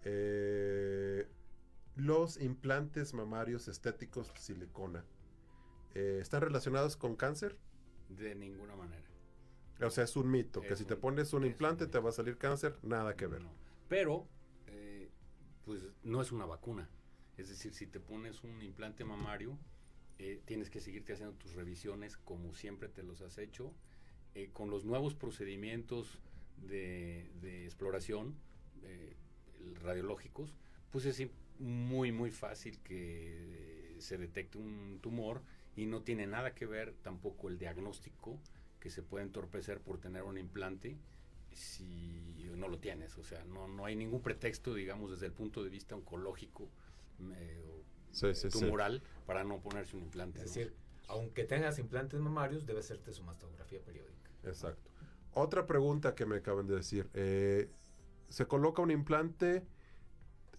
eh, los implantes mamarios estéticos silicona, eh, ¿están relacionados con cáncer? De ninguna manera. O sea, es un mito, que si te pones un implante te va a salir cáncer, nada que ver. Pero, eh, pues no es una vacuna. Es decir, si te pones un implante mamario, eh, tienes que seguirte haciendo tus revisiones como siempre te los has hecho. Eh, con los nuevos procedimientos de, de exploración radiológicos, pues es muy, muy fácil que eh, se detecte un tumor y no tiene nada que ver tampoco el diagnóstico que se puede entorpecer por tener un implante si no lo tienes. O sea, no, no hay ningún pretexto, digamos, desde el punto de vista oncológico eh, o Sí, sí, sí. tumoral para no ponerse un implante. Es ¿no? decir, aunque tengas implantes mamarios, debe hacerte su mastografía periódica. Exacto. Otra pregunta que me acaban de decir. eh, ¿Se coloca un implante?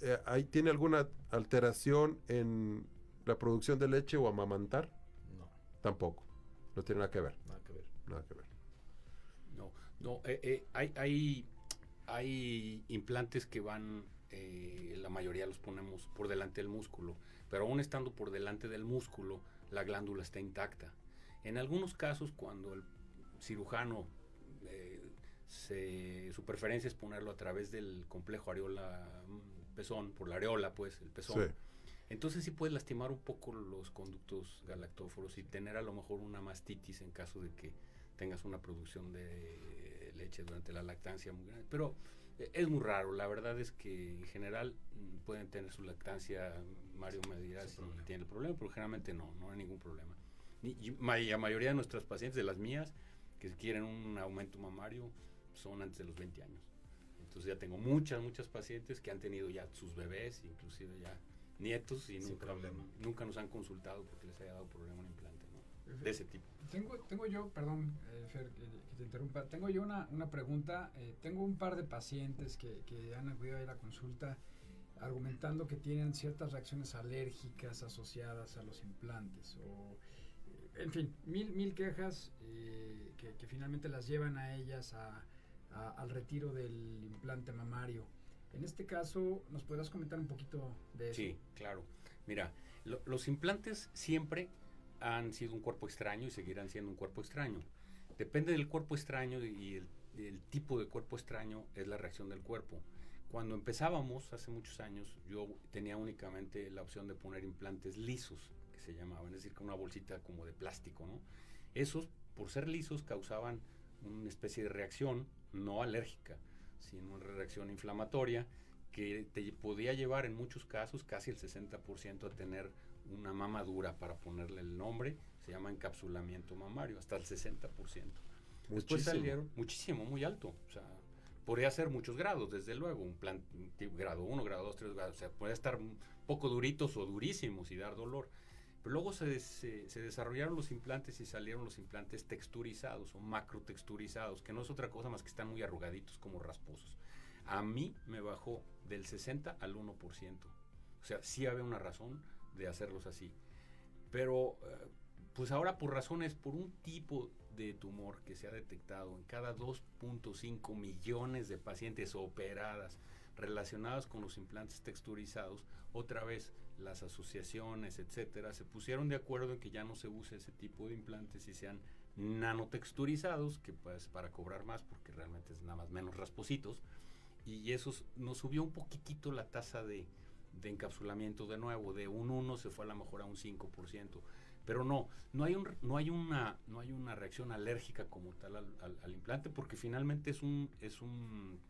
Eh, ¿ahí ¿Tiene alguna alteración en la producción de leche o amamantar? No. Tampoco. No tiene nada que ver. Nada que ver. Nada que ver. No, no, eh, eh, hay, hay, hay implantes que van la mayoría los ponemos por delante del músculo, pero aún estando por delante del músculo, la glándula está intacta. En algunos casos, cuando el cirujano, se, su preferencia es ponerlo a través del complejo areola-pezón, por la areola, pues, el pezón. Entonces sí puedes lastimar un poco los conductos galactóforos y tener a lo mejor una mastitis en caso de que tengas una producción de leche durante la lactancia muy grande. Pero eh, es muy raro, la verdad es que en general mm, pueden tener su lactancia, Mario me dirá si tiene el problema, pero generalmente no, no hay ningún problema. Y, la mayoría de nuestras pacientes, de las mías, que quieren un aumento mamario, son antes de los 20 años. Entonces ya tengo muchas, muchas pacientes que han tenido ya sus bebés, inclusive ya nietos, y nunca, nunca nos han consultado porque les haya dado problema un implante de ese tipo. Tengo, tengo yo, perdón, eh, Fer, que, te interrumpa, tengo yo una, una pregunta. Eh, tengo un par de pacientes que, que han acudido a ir a consulta argumentando que tienen ciertas reacciones alérgicas asociadas a los implantes o eh, en fin, mil, mil quejas que, que, finalmente las llevan a ellas a, al retiro del implante mamario. En este caso, ¿nos podrás comentar un poquito de eso? Sí, claro. Mira, los implantes siempre han sido un cuerpo extraño y seguirán siendo un cuerpo extraño. Depende del cuerpo extraño y el, tipo de cuerpo extraño es la reacción del cuerpo. Cuando empezábamos hace muchos años, yo tenía únicamente la opción de poner implantes lisos, que se llamaban, es decir, con una bolsita como de plástico, ¿no? Esos, por ser lisos, causaban una especie de reacción no alérgica, sino una reacción inflamatoria que te podía llevar en muchos casos casi el 60% a tener una mamadura para ponerle el nombre, se llama encapsulamiento mamario, hasta el 60%. Muchísimo. Después salieron muchísimo, muy alto. O sea, podría ser muchos grados, desde luego, un plan grado 1, grado 2, 3 grados, o sea, puede estar poco duritos o durísimos y dar dolor. Pero luego se, se, se, desarrollaron los implantes y salieron los implantes texturizados o macrotexturizados, que no es otra cosa más que están muy arrugaditos como rasposos. A mí me bajó del 60 al 1%. O sea, sí había una razón de hacerlos así. Pero, eh, pues ahora por razones, por un tipo de tumor que se ha detectado en cada 2.5 millones de pacientes operadas relacionadas con los implantes texturizados, otra vez las asociaciones, etcétera, se pusieron de acuerdo en que ya no se use ese tipo de implantes y sean nanotexturizados, que pues para cobrar más, porque realmente es nada más menos raspositos, y eso nos subió un poquitito la tasa de, de encapsulamiento de nuevo, de un 1 se fue a lo mejor a un 5%. Pero no, no hay, un, no hay, una, no hay una reacción alérgica como tal al, implante porque finalmente es un, es, un,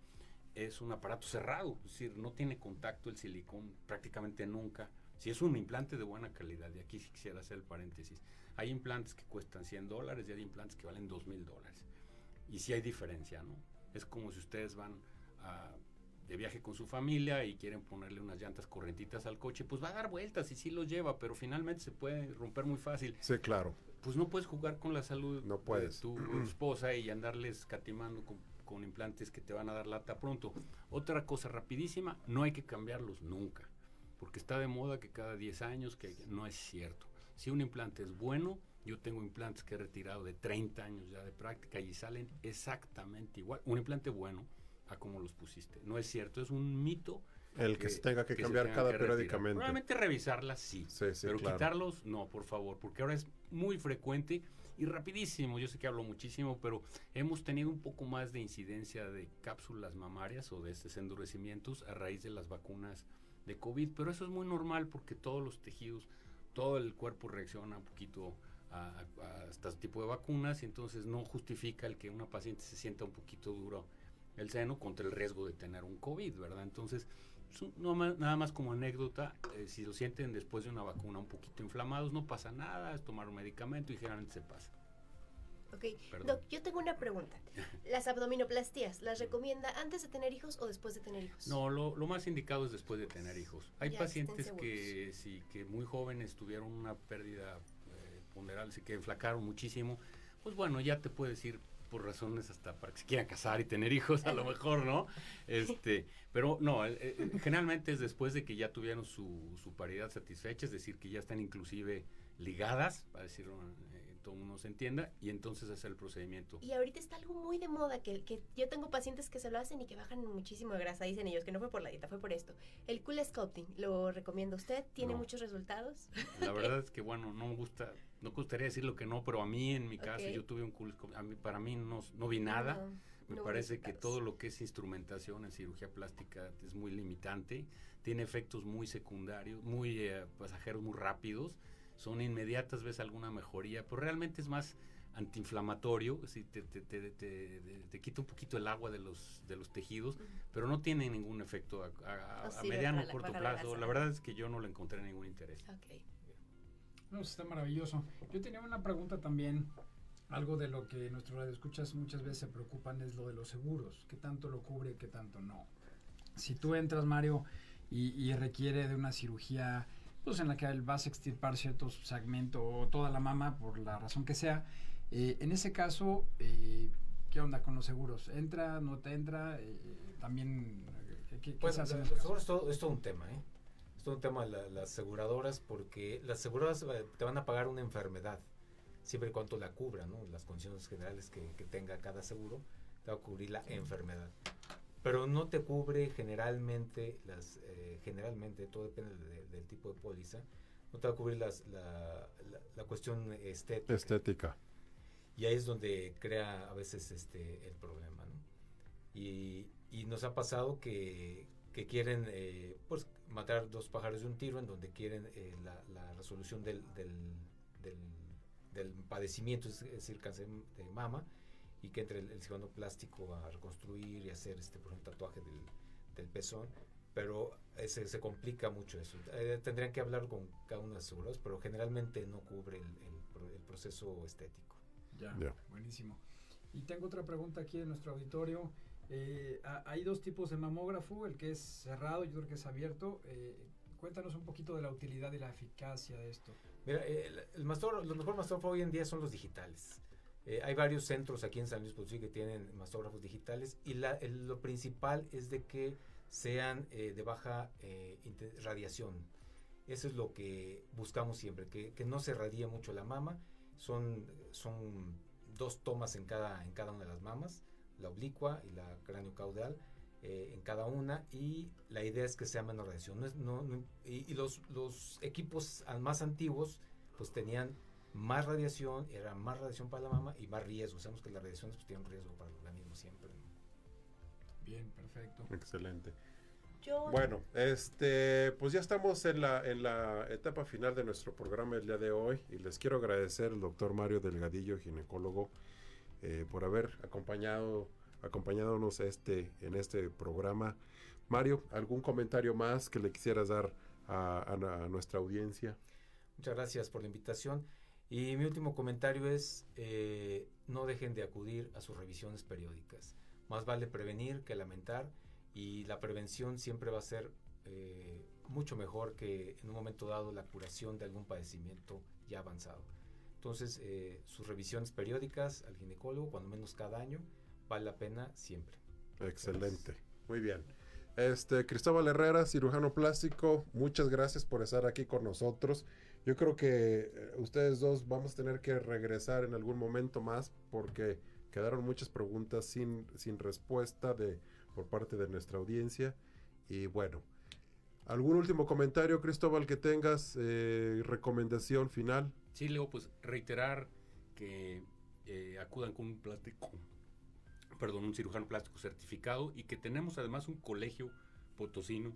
es un aparato cerrado, es decir, no tiene contacto el silicón prácticamente nunca. Si es un implante de buena calidad, y aquí quisiera hacer el paréntesis, hay implantes que cuestan 100 dólares y hay implantes que valen 2 mil dólares. Y sí hay diferencia, ¿no? Es como si ustedes van a de viaje con su familia y quieren ponerle unas llantas correntitas al coche, pues va a dar vueltas y sí lo lleva, pero finalmente se puede romper muy fácil. Sí, claro. Pues no puedes jugar con la salud no puedes. de tu esposa y andarles catimando con, con, implantes que te van a dar lata pronto. Otra cosa rapidísima, no hay que cambiarlos nunca, porque está de moda que cada 10 años, que no es cierto. Si un implante es bueno, yo tengo implantes que he retirado de 30 años ya de práctica y salen exactamente igual. Un implante bueno a cómo los pusiste. No es cierto, es un mito. El que, se tenga que, cambiar cada periódicamente. Probablemente revisarlas sí, pero quitarlos no, por favor, porque ahora es muy frecuente y rapidísimo. Yo sé que hablo muchísimo, pero hemos tenido un poco más de incidencia de cápsulas mamarias o de estos endurecimientos a raíz de las vacunas de COVID, pero eso es muy normal porque todos los tejidos, todo el cuerpo reacciona un poquito a, a este tipo de vacunas y entonces no justifica el que una paciente se sienta un poquito duro el seno contra el riesgo de tener un COVID, ¿verdad? Entonces, no, nada más como anécdota, eh, si lo sienten después de una vacuna un poquito inflamados, no pasa nada, es tomar un medicamento y generalmente se pasa. Ok, Doc, yo tengo una pregunta. ¿Las abdominoplastías las recomienda antes de tener hijos o después de tener hijos? No, lo, más indicado es después de tener hijos. Hay pacientes que sí, que muy jóvenes tuvieron una pérdida eh, ponderal, que enflacaron muchísimo. Pues bueno, ya te puedes ir por razones hasta para que se quieran casar y tener hijos, a lo mejor, ¿no? Este, pero no, eh, eh, generalmente es después de que ya tuvieron su, su paridad satisfecha, es decir, que ya están inclusive ligadas, para decirlo, todo el mundo se entienda y entonces hacer el procedimiento. Y ahorita está algo muy de moda, que, que yo tengo pacientes que se lo hacen y que bajan muchísimo de grasa, dicen ellos, que no fue por la dieta, fue por esto. El Cool Sculpting, ¿lo recomienda usted? ¿Tiene No. muchos resultados? La verdad es que, bueno, no me gusta, no gustaría decir lo que no, pero a mí, en mi caso, yo tuve un cool, a mí, para mí no, no vi nada. Me no parece que todo lo que es instrumentación en cirugía plástica es muy limitante, tiene efectos muy secundarios, muy eh, pasajeros, muy rápidos, son inmediatas, ves alguna mejoría, pero realmente es más antiinflamatorio, decir, te, te, te, te- te- te quita un poquito el agua de los, de los tejidos, pero no tiene ningún efecto a, a- a mediano o la- corto la plazo. grasa. La verdad es que yo no le encontré ningún interés. No, pues está maravilloso. Yo tenía una pregunta también. Algo de lo que nuestros radioescuchas muchas veces se preocupan es lo de los seguros. ¿Qué tanto lo cubre y qué tanto no? Si tú entras, Mario, y, y requiere de una cirugía pues en la que vas a extirpar cierto segmento o toda la mama por la razón que sea, eh, en ese caso, eh, ¿qué onda con los seguros? ¿Entra, no te entra? Eh, también, ¿qué, qué- qué Pues se hace los seguros es todo, es todo un tema, ¿eh? Es todo un tema la- las aseguradoras porque las aseguradoras eh, te van a pagar una enfermedad siempre y cuando la cubra, ¿no? Las condiciones generales que, que tenga cada seguro te va a cubrir la enfermedad. Pero no te cubre generalmente las eh, generalmente todo depende de- del tipo de póliza. No te va a cubrir las, la, la, la cuestión estética. Estética. Y ahí es donde crea a veces este el problema, ¿no? Y, y nos ha pasado que, que quieren eh, pues matar dos pájaros de un tiro en donde quieren eh, la, la resolución del, del, del, del padecimiento, es decir, cáncer de mama, y que entre el, el cirujano plástico a reconstruir y hacer este por ejemplo tatuaje del, del pezón, pero eh, se, complica mucho eso. Eh, tendrían que hablar con cada uno de los asegurados, pero generalmente no cubre el, el el proceso estético. Ya, Ya. buenísimo. Y tengo otra pregunta aquí de nuestro auditorio. Eh, ha- hay dos tipos de mamógrafo, el que es cerrado y otro que es abierto. Eh, cuéntanos un poquito de la utilidad y la eficacia de esto. Mira, el, el mastógrafo- los mejores mastógrafos hoy en día son los digitales. Eh, hay varios centros aquí en San Luis Potosí que tienen mastógrafos digitales y la- el- lo principal es de que sean eh, de baja eh, radiación. Eso es lo que buscamos siempre, que, que no se radie mucho la mama. Son, son dos tomas en cada, en cada una de las mamas, la oblicua y la cráneo caudal eh, en cada una y la idea es que sea menos radiación. No es- no- no- y y los, los equipos más antiguos pues tenían más radiación, era más radiación para la mama y más riesgo. Sabemos que las radiaciones pues, un riesgo para el organismo siempre. ¿no? Bien, perfecto. Excelente. Yo, Bueno, este, pues ya estamos en la, en la etapa final de nuestro programa el día de hoy y les quiero agradecer al doctor Mario Delgadillo, ginecólogo, eh, por haber acompañado, acompañándonos este, en este programa. Mario, ¿algún comentario más que le quisieras dar a, a- a nuestra audiencia? Muchas gracias por la invitación. Y mi último comentario es, eh, no dejen de acudir a sus revisiones periódicas. Más vale prevenir que lamentar y la prevención siempre va a ser eh, mucho mejor que en un momento dado la curación de algún padecimiento ya avanzado. Entonces, eh, sus revisiones periódicas al ginecólogo, cuando menos cada año, vale la pena siempre. Excelente, muy bien. Este, Cristóbal Herrera, cirujano plástico, muchas gracias por estar aquí con nosotros. Yo creo que eh, ustedes dos vamos a tener que regresar en algún momento más porque quedaron muchas preguntas sin, sin respuesta de, por parte de nuestra audiencia. Y bueno, ¿algún último comentario, Cristóbal, que tengas? Eh, ¿Recomendación final? Sí, Leo, pues reiterar que eh, acudan con un plástico, perdón, un cirujano plástico certificado y que tenemos además un colegio potosino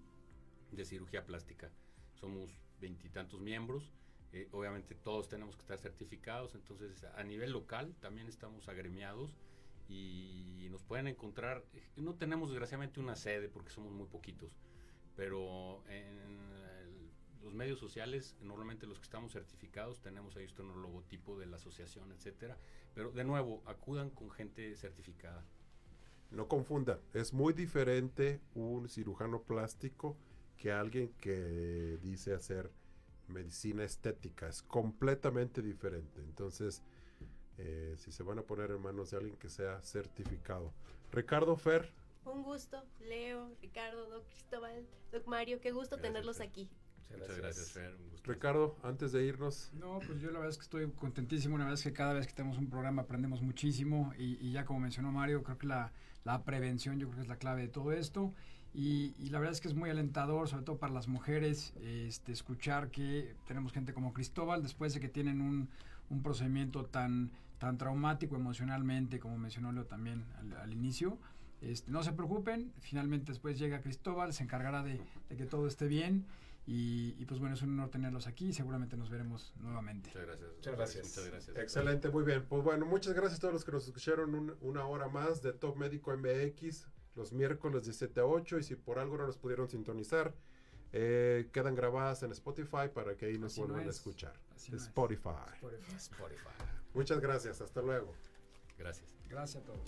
de cirugía plástica. Somos veintitantos miembros, eh, obviamente todos tenemos que estar certificados, entonces a nivel local también estamos agremiados y nos pueden encontrar, eh, no tenemos desgraciadamente una sede porque somos muy poquitos, pero en los medios sociales, normalmente los que estamos certificados, tenemos ahí nuestro logotipo de la asociación, etcétera. Pero de nuevo, acudan con gente certificada. No confunda, es muy diferente un cirujano plástico que alguien que dice hacer medicina estética. Es completamente diferente. Entonces, eh, si se van a poner en manos de alguien que sea certificado. Ricardo Fer, un gusto, Leo, Ricardo, Doc Cristóbal, Doc Mario, qué gusto tenerlos aquí. Muchas gracias, Fer. Ricardo, antes de irnos. No, pues yo la verdad es que estoy contentísimo. Una vez que cada vez que tenemos un programa aprendemos muchísimo. Y, y ya como mencionó Mario, creo que la, la, prevención yo creo que es la clave de todo esto. Y, y, la verdad es que es muy alentador, sobre todo para las mujeres, este, escuchar que tenemos gente como Cristóbal, después de que tienen un, un procedimiento tan, tan traumático emocionalmente, como mencionó Leo también al, al inicio. Este, no se preocupen, finalmente después llega Cristóbal, se encargará de, de que todo esté bien. Y, y, pues bueno, es un honor tenerlos aquí y seguramente nos veremos nuevamente. Muchas gracias. Muchas gracias. Muchas gracias. Excelente, muy bien. Pues bueno, muchas gracias a todos los que nos escucharon un, una hora más de Top Médico MX los miércoles de 7 a 8 y si por algo no nos pudieron sintonizar, eh, quedan grabadas en Spotify para que ahí nos Así vuelvan no a es. escuchar. Así no es. Spotify. Spotify. Spotify. Muchas gracias, hasta luego. Gracias. Gracias a todos.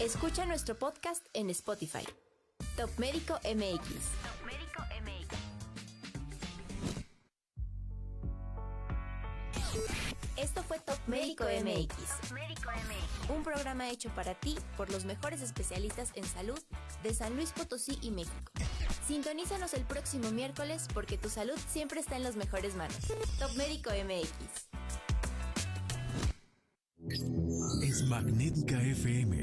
Escucha nuestro podcast en Spotify. Top Médico MX. Esto fue Top Médico MX. Un programa hecho para ti por los mejores especialistas en salud de San Luis Potosí y México. Sintonízanos el próximo miércoles porque tu salud siempre está en las mejores manos. Top Médico MX. Es Magnética FM.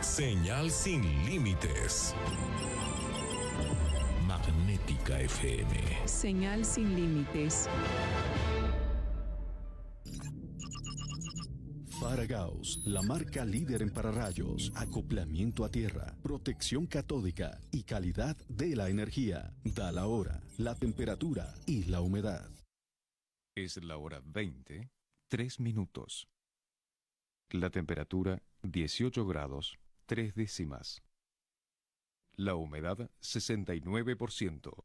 señal sin límites. Magnética FM. Señal sin límites. Faragaos, la marca líder en pararrayos, acoplamiento a tierra, protección catódica y calidad de la energía. Da la hora, la temperatura y la humedad. Es la hora 20, 3 minutos. La temperatura 18 grados, 3 décimas. La humedad 69%.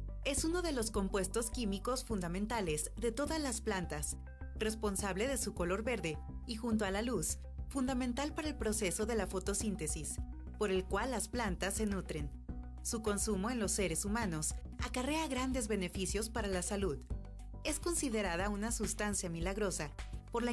es uno de los compuestos químicos fundamentales de todas las plantas, responsable de su color verde y junto a la luz, fundamental para el proceso de la fotosíntesis, por el cual las plantas se nutren. Su consumo en los seres humanos acarrea grandes beneficios para la salud. Es considerada una sustancia milagrosa por la